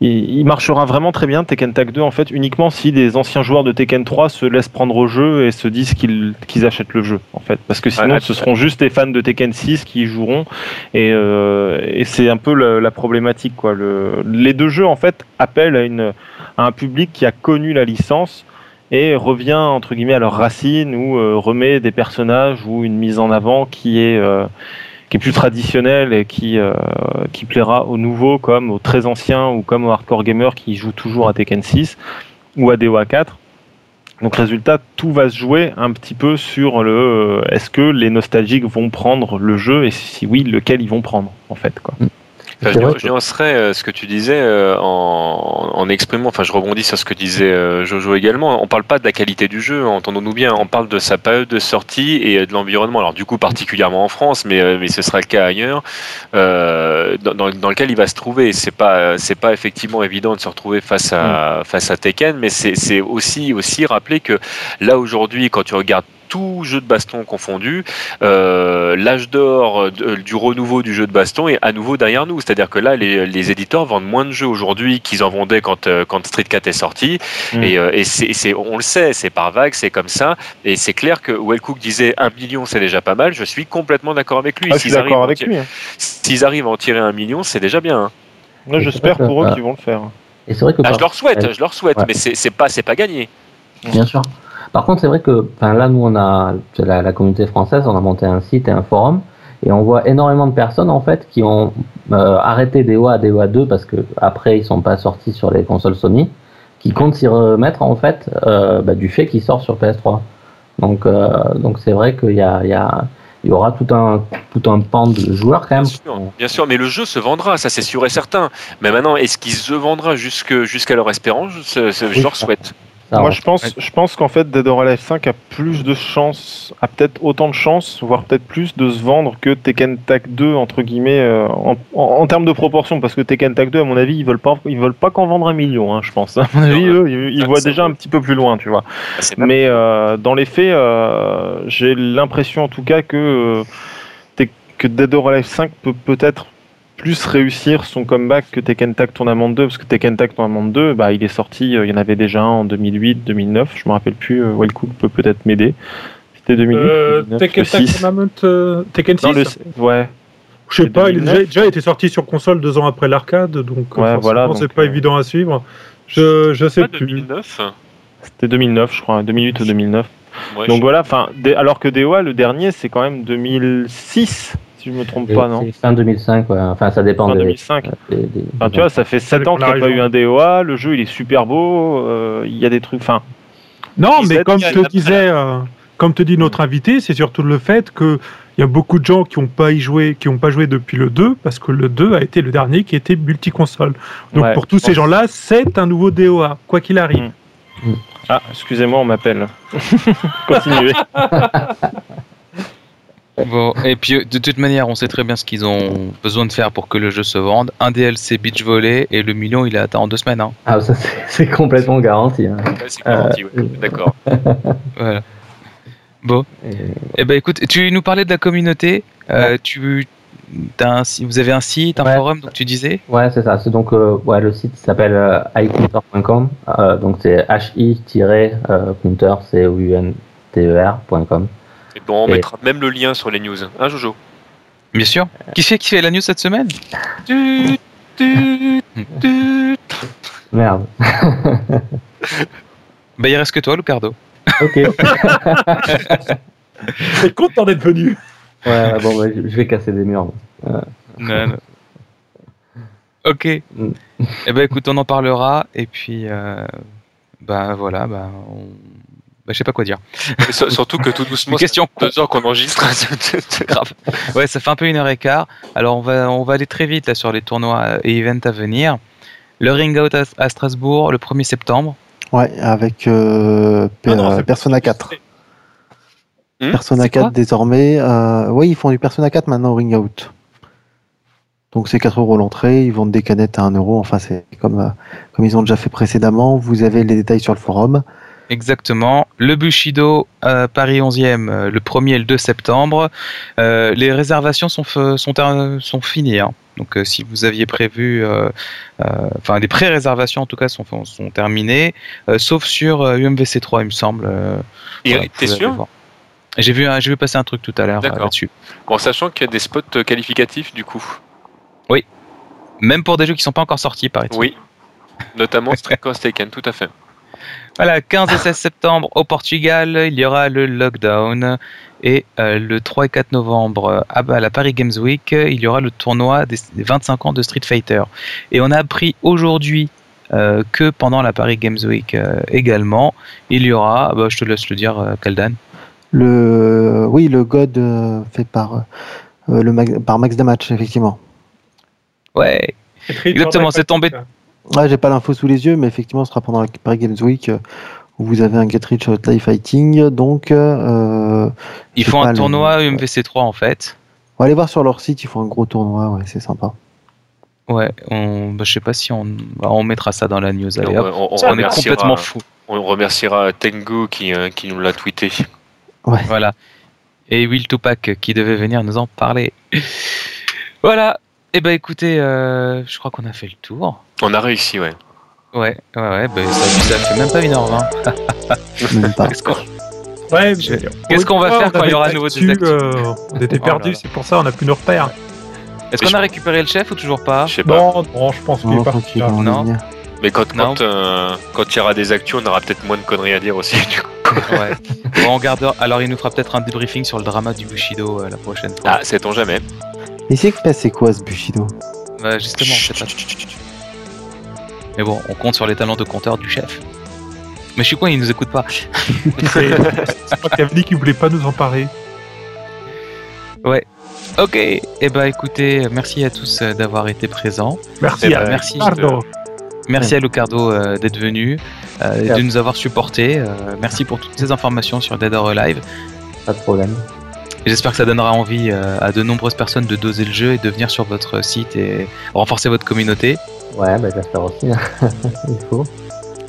S5: il, il marchera vraiment très bien Tekken Tag 2 en fait uniquement si les anciens joueurs de Tekken 3 se laissent prendre au jeu et se disent qu'ils qu'ils achètent le jeu en fait parce que sinon ce seront juste les fans de Tekken 6 qui y joueront et, euh, et c'est un peu la, la problématique quoi le, les deux jeux en fait appellent à, une, à un public qui a connu la licence et revient entre guillemets à leurs racines ou euh, remet des personnages ou une mise en avant qui est euh, qui est plus traditionnelle et qui euh, qui plaira aux nouveaux comme aux très anciens ou comme aux hardcore gamers qui jouent toujours à Tekken 6 ou à DOA 4. Donc résultat, tout va se jouer un petit peu sur le est-ce que les nostalgiques vont prendre le jeu et si oui, lequel ils vont prendre en fait quoi.
S3: Enfin,
S6: C'est
S3: je,
S6: vrai
S3: je nuancerais euh, ce que tu disais euh, en, en exprimant, enfin je rebondis sur ce que disait euh, Jojo également, on parle pas de la qualité du jeu, entendons-nous bien, on parle de sa période de sortie et euh, de l'environnement, alors du coup particulièrement en France, mais, euh, mais ce sera le cas ailleurs, euh, dans, dans- lequel il va se trouver. C'est pas, c'est pas effectivement évident de se retrouver face à, face à Tekken, mais c'est c'est aussi, aussi rappeler que là aujourd'hui, quand tu regardes tout jeu de baston confondu, euh, l'âge d'or de- du renouveau du jeu de baston est à nouveau derrière nous. C'est-à-dire que là, les, les éditeurs vendent moins de jeux aujourd'hui qu'ils en vendaient quand, euh, quand Street 4 est sorti.
S5: Mm.
S3: Et, euh, et c'est, on le sait, c'est par vague, c'est comme ça. Et c'est clair que Wellcook disait un million, c'est déjà pas mal. Je suis complètement d'accord avec lui.
S5: Ah,
S3: S'ils arrivent
S5: avec
S3: tirer-
S5: lui. hein.
S3: S'ils arrivent à en tirer un million, c'est déjà bien. hein.
S5: Moi, j'espère pour eux
S6: euh,
S5: qu'ils vont le faire.
S6: Et c'est vrai que
S3: Ah, je leur souhaite,
S6: Ouais.
S3: je leur souhaite,
S6: Ouais.
S3: mais c'est, c'est pas, c'est pas gagné.
S6: Bien sûr. Par contre, c'est vrai que là, nous, on a la, la communauté française, on a monté un site et un forum, et on voit énormément de personnes en fait qui ont euh, arrêté DOA à DOA 2 parce que après ils sont pas sortis sur les consoles Sony, qui comptent s'y remettre en fait euh, bah, du fait qu'ils sortent sur PS3. Donc, euh, donc c'est vrai qu'il y a, il y a il y aura tout un tout un pan de joueurs quand même.
S3: Bien sûr, bien sûr, mais le jeu se vendra, ça c'est sûr et certain. Mais maintenant, est-ce qu'il se vendra jusque- jusqu'à leur espérance Je, je- je leur souhaite?
S6: Ça,
S5: Moi, je pense, je pense qu'en fait, Dead or Alive 5 a plus de chances, a peut-être autant de chances, voire peut-être plus de se vendre que Tekken Tag 2 entre guillemets euh, en, en- en termes de proportion, parce que Tekken Tag 2, à mon avis, ils veulent pas, ils veulent pas qu'en vendre un million, hein, je pense. À mon avis, eux, ils, ils
S3: ça,
S5: voient déjà un petit peu plus loin, tu vois.
S3: Ah,
S5: Mais euh, dans les faits, euh, j'ai l'impression en tout cas que, euh, que Dead or Alive 5 peut peut-être plus réussir son comeback que Tekken Tag Tournament 2, parce que Tekken Tag Tournament 2, bah, il est sorti, euh, il y en avait déjà un en 2008, 2009, je me rappelle plus, euh, Wellcook peut peut-être m'aider. C'était 2008,
S2: Euh,
S5: 2009,
S2: Tekken Tag
S5: 6.
S2: Tournament, euh, Tekken 6
S5: Non, le- ouais.
S2: Je sais pas, il a
S5: 2009.
S2: déjà, été sorti sur console deux ans après l'arcade, donc euh,
S5: Ouais,
S2: forcément,
S5: voilà, donc,
S2: c'est pas
S5: euh,
S2: évident à suivre. Je, je sais
S3: pas
S2: plus.
S3: 2009.
S5: C'était 2009, je crois, 2008 ou 2009.
S3: Ouais,
S5: Donc
S3: je-
S5: voilà, enfin, alors que DOA, le dernier, c'est quand même 2006, si je me trompe pas, non
S6: C'est fin 2005, ouais. Enfin, ça dépend
S5: Fin
S6: des,
S5: 2005.
S6: des- des-
S5: Enfin, tu vois, ça fait 7 ans qu'il n'y a pas eu un DOA, le jeu il est super beau, euh, il y a des trucs. Enfin,
S2: Non, mais comme te
S3: après.
S2: disait, euh, comme te dit notre invité, c'est surtout le fait que il y a beaucoup de gens qui n'ont pas y joué, qui ont pas joué depuis le 2, parce que le 2 a été le dernier qui était multiconsole. Donc
S5: Ouais,
S2: pour tous
S5: je
S2: ces gens-là, c'est un nouveau DOA, quoi qu'il arrive.
S5: Mm. ah, excusez-moi, on m'appelle. Continuez.
S1: Bon, et puis euh, de toute manière, on sait très bien ce qu'ils ont besoin de faire pour que le jeu se vende. Un DLC beach volley et le million, il est atteint en deux semaines. Hein.
S6: Ah, ça, c'est complètement garanti. hein.
S3: Ouais, c'est garanti, ouais.
S6: Euh,
S3: D'accord.
S1: Voilà. Bon,
S6: Et-
S1: eh ben écoute, tu nous parlais de la communauté. Euh, tu, t'as un si- vous avez un site, un
S6: Ouais.
S1: forum, donc tu disais?
S6: Ouais, c'est ça. C'est donc euh, ouais, le site s'appelle euh, icounter.com. Euh, donc c'est hi-counter, c o u n t e r.com.
S3: Bon, on
S6: Et-
S3: mettra même le lien sur les news. Hein, Jojo
S1: Bien sûr. Qui fait qui fait la news cette semaine.
S6: Merde.
S1: Bah il reste que toi, Lucardo.
S6: Ok. ouais,
S2: C'est content d'être venu.
S6: ouais, bon, bah, je vais casser des murs.
S1: Non, non. Ok.
S6: Mm.
S1: Eh ben écoute, on en parlera et puis euh, bah voilà, bah, on... bah, je sais pas quoi dire.
S3: Surtout que tout doucement,
S1: question
S3: c'est deux heures qu'on enregistre.
S1: C'est grave. Ouais, ça fait un peu une heure et quart. Alors on va on va aller très vite là sur les tournois et events à venir. Le Ring Out à, à Strasbourg le 1er septembre.
S4: Ouais, avec euh, Pe-
S2: Non, non,
S4: euh,
S2: c'est-
S4: Persona 4.
S3: Hmm,
S4: Persona
S1: c'est
S4: 4
S1: quoi
S4: désormais. Euh, oui, ils font du Persona 4 maintenant au Ring Out. Donc c'est 4 euros l'entrée, ils vendent des canettes à 1 euro. Enfin, c'est comme, euh, comme ils ont déjà fait précédemment. Vous avez les détails sur le forum.
S1: Exactement. Le Bushido à Paris 11e euh, le 1er et le 2 septembre. Euh, les réservations sont, sont, sont finies. hein. Donc euh, si vous aviez prévu, euh, euh, enfin des pré-réservations en tout cas sont, sont terminées, euh, sauf sur euh, UMVC 3 il me semble. euh,
S3: Et
S1: voilà,
S3: t'es sûr.
S1: J'ai vu, j'ai vu passer un truc tout à l'heure euh, là-dessus.
S3: Bon, sachant qu'il y a des spots euh, qualificatifs du coup.
S1: Même pour des jeux qui sont pas encore sortis, paraît-il.
S3: Oui. Notamment Street Taken, tout à fait.
S1: Voilà, 15 et 16 septembre au Portugal, il y aura le lockdown. Et euh, le 3 et 4 novembre à à la Paris Games Week, il y aura le tournoi des des 25 ans de Street Fighter. Et on a appris aujourd'hui euh, que pendant la Paris Games Week euh, également, il y aura, bah, je te laisse le dire, euh, Kaldan.
S4: Le, oui, le God euh, fait par, euh, le Max- par Max Damage, effectivement.
S1: Ouais, Exactement, c'est tombé.
S4: Ouais, j'ai pas l'info sous les yeux, mais effectivement, ce sera pendant la Paris Games Week euh, où vous avez un Get Rich or Die Fighting. Donc, euh,
S1: ils font un
S4: le-
S1: tournoi UMVC3 en fait.
S4: on va aller voir sur leur site, ils font un gros tournoi, ouais, c'est sympa.
S1: Ouais, on, bah, je sais pas si on, bah, on mettra ça dans la news. Allez,
S3: on,
S1: hop.
S3: on- on
S1: on est complètement fou.
S3: On remerciera Tengu qui, euh, qui nous l'a tweeté.
S1: Voilà. Et Will Tupac qui devait venir nous en parler. Voilà. Eh ben écoutez, euh, je crois qu'on a fait le tour.
S3: On a réussi, ouais.
S1: Ouais, ouais, ouais. ben, ça, ça fait même pas 1h20.
S4: Même pas.
S1: Qu'est-ce qu'on
S2: Ouais,
S1: Je-
S2: mais-
S1: qu'est-ce qu'on va faire quand il y aura à nouveau
S2: actus,
S1: des actus
S2: euh, On était
S1: Oh
S2: perdus, c'est pour ça on n'a plus nos repères.
S1: Est-ce qu'on a récupéré le chef ou toujours pas
S3: Je sais pas.
S2: Non, non, je pense qu'il
S4: Non,
S2: est parti. là.
S4: on
S1: Non.
S3: Mais quand,
S1: Non.
S3: quand, euh, quand il y aura des actus, on aura peut-être moins de conneries à dire aussi. Du coup.
S1: Ouais. Bon, on gardera. Alors il nous fera peut-être un débriefing sur le drama du Bushido euh, la prochaine fois.
S3: Ah, sait-on jamais.
S4: Mais c'est passé quoi ce Bushido?
S1: Ouais, justement, on sait pas. Mais bon, on compte sur les talents de compteur du chef. Mais je suis con, il nous écoute pas.
S2: C'est pas dit qu'il voulait pas nous en parler.
S1: Ok, et eh ben écoutez, merci à tous euh, d'avoir été présents.
S2: Merci
S3: Eh
S2: à
S3: ben,
S1: merci.
S2: Ricardo.
S1: Merci à Lucardo euh, d'être venu, euh, et de nous avoir supportés. Euh, merci pour toutes ces informations sur Dead or Alive.
S6: Pas de problème.
S1: J'espère que ça donnera envie euh, à de nombreuses personnes de doser le jeu et de venir sur votre site et renforcer votre communauté.
S6: Ouais, bah, j'espère aussi. Il faut.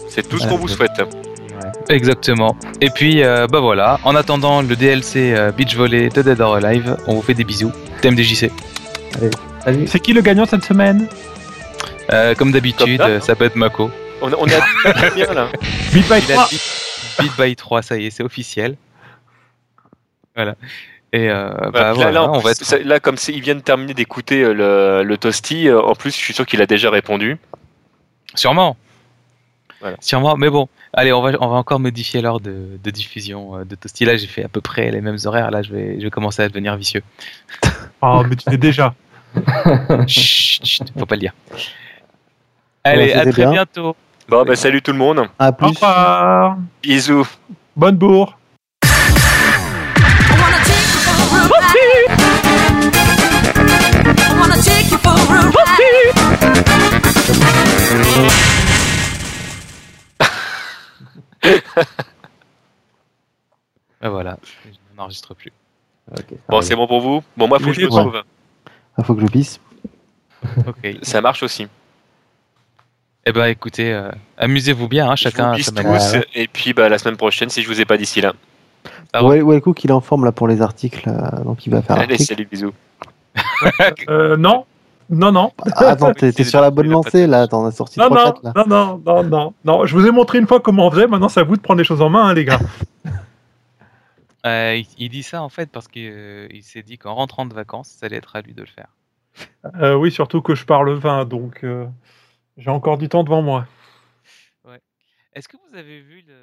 S3: C'est tout ce
S1: Voilà.
S3: qu'on vous souhaite.
S6: Ouais.
S1: Exactement. Et puis, euh, bah voilà, en attendant le DLC euh, Beach Volley de Dead or Alive, on vous fait des bisous. TMDJC.
S6: Salut.
S2: C'est qui le gagnant cette semaine?
S1: Euh, comme d'habitude, ça? peut être Mako.
S3: On, on est à combien là
S2: Beat by
S1: Il a
S2: 3.
S1: beat, beat by 3, ça y est, c'est officiel. Voilà. Et euh, bah,
S3: Voilà, là,
S1: voilà,
S3: là, en
S1: on va
S3: plus,
S1: être...
S3: ça- là, comme c'est- il vient de terminer d'écouter euh, le, le toasty, euh, en plus, je suis sûr qu'il a déjà répondu.
S1: Sûrement.
S3: Voilà.
S1: Sûrement, mais bon, allez, on va, on va encore modifier l'heure de, de diffusion de Toasty. Là, j'ai fait à peu près les mêmes horaires. Là, je vais, je vais commencer à devenir vicieux.
S2: Ah, mais tu sais déjà.
S1: Chut, chut, faut pas le dire. Allez, à très
S4: bien.
S1: bientôt.
S3: Bon, bah, salut tout le monde.
S4: À
S2: Au
S4: plus.
S2: revoir.
S3: Bisous.
S2: Bonne bourre.
S1: Ben voilà, je n'enregistre plus.
S3: Bon, c'est bon pour vous Bon, moi, faut que je me
S2: Ouais.
S3: sauve.
S4: Il faut que je pisse.
S1: Ok.
S3: Ça marche aussi.
S1: Eh ben, écoutez, euh, amusez-vous bien, hein,
S3: Je
S1: chacun
S3: vous
S1: sa
S3: tous. Et puis, bah, la semaine prochaine, si je vous ai pas d'ici là.
S4: Ouais, ouais, Cook, il est en forme là pour les articles, euh, donc il va faire
S3: Allez, salut, bisous.
S2: Euh, non. Non, non.
S4: Ah, Attends, t'es t'es sur la bonne lancée là, t'en as sorti
S2: Non,
S4: 3
S2: non,
S4: 4 là.
S2: non, non, non, non, non. Je vous ai montré une fois comment on faisait. Maintenant, c'est à vous de prendre les choses en main, hein, les gars.
S1: Euh, il, il dit ça en fait parce qu'il euh, il s'est dit qu'en rentrant de vacances, ça allait être à lui de le faire.
S2: Euh, oui, surtout que je parle vin, donc euh, j'ai encore du temps devant moi.
S1: Est-ce que vous avez vu le,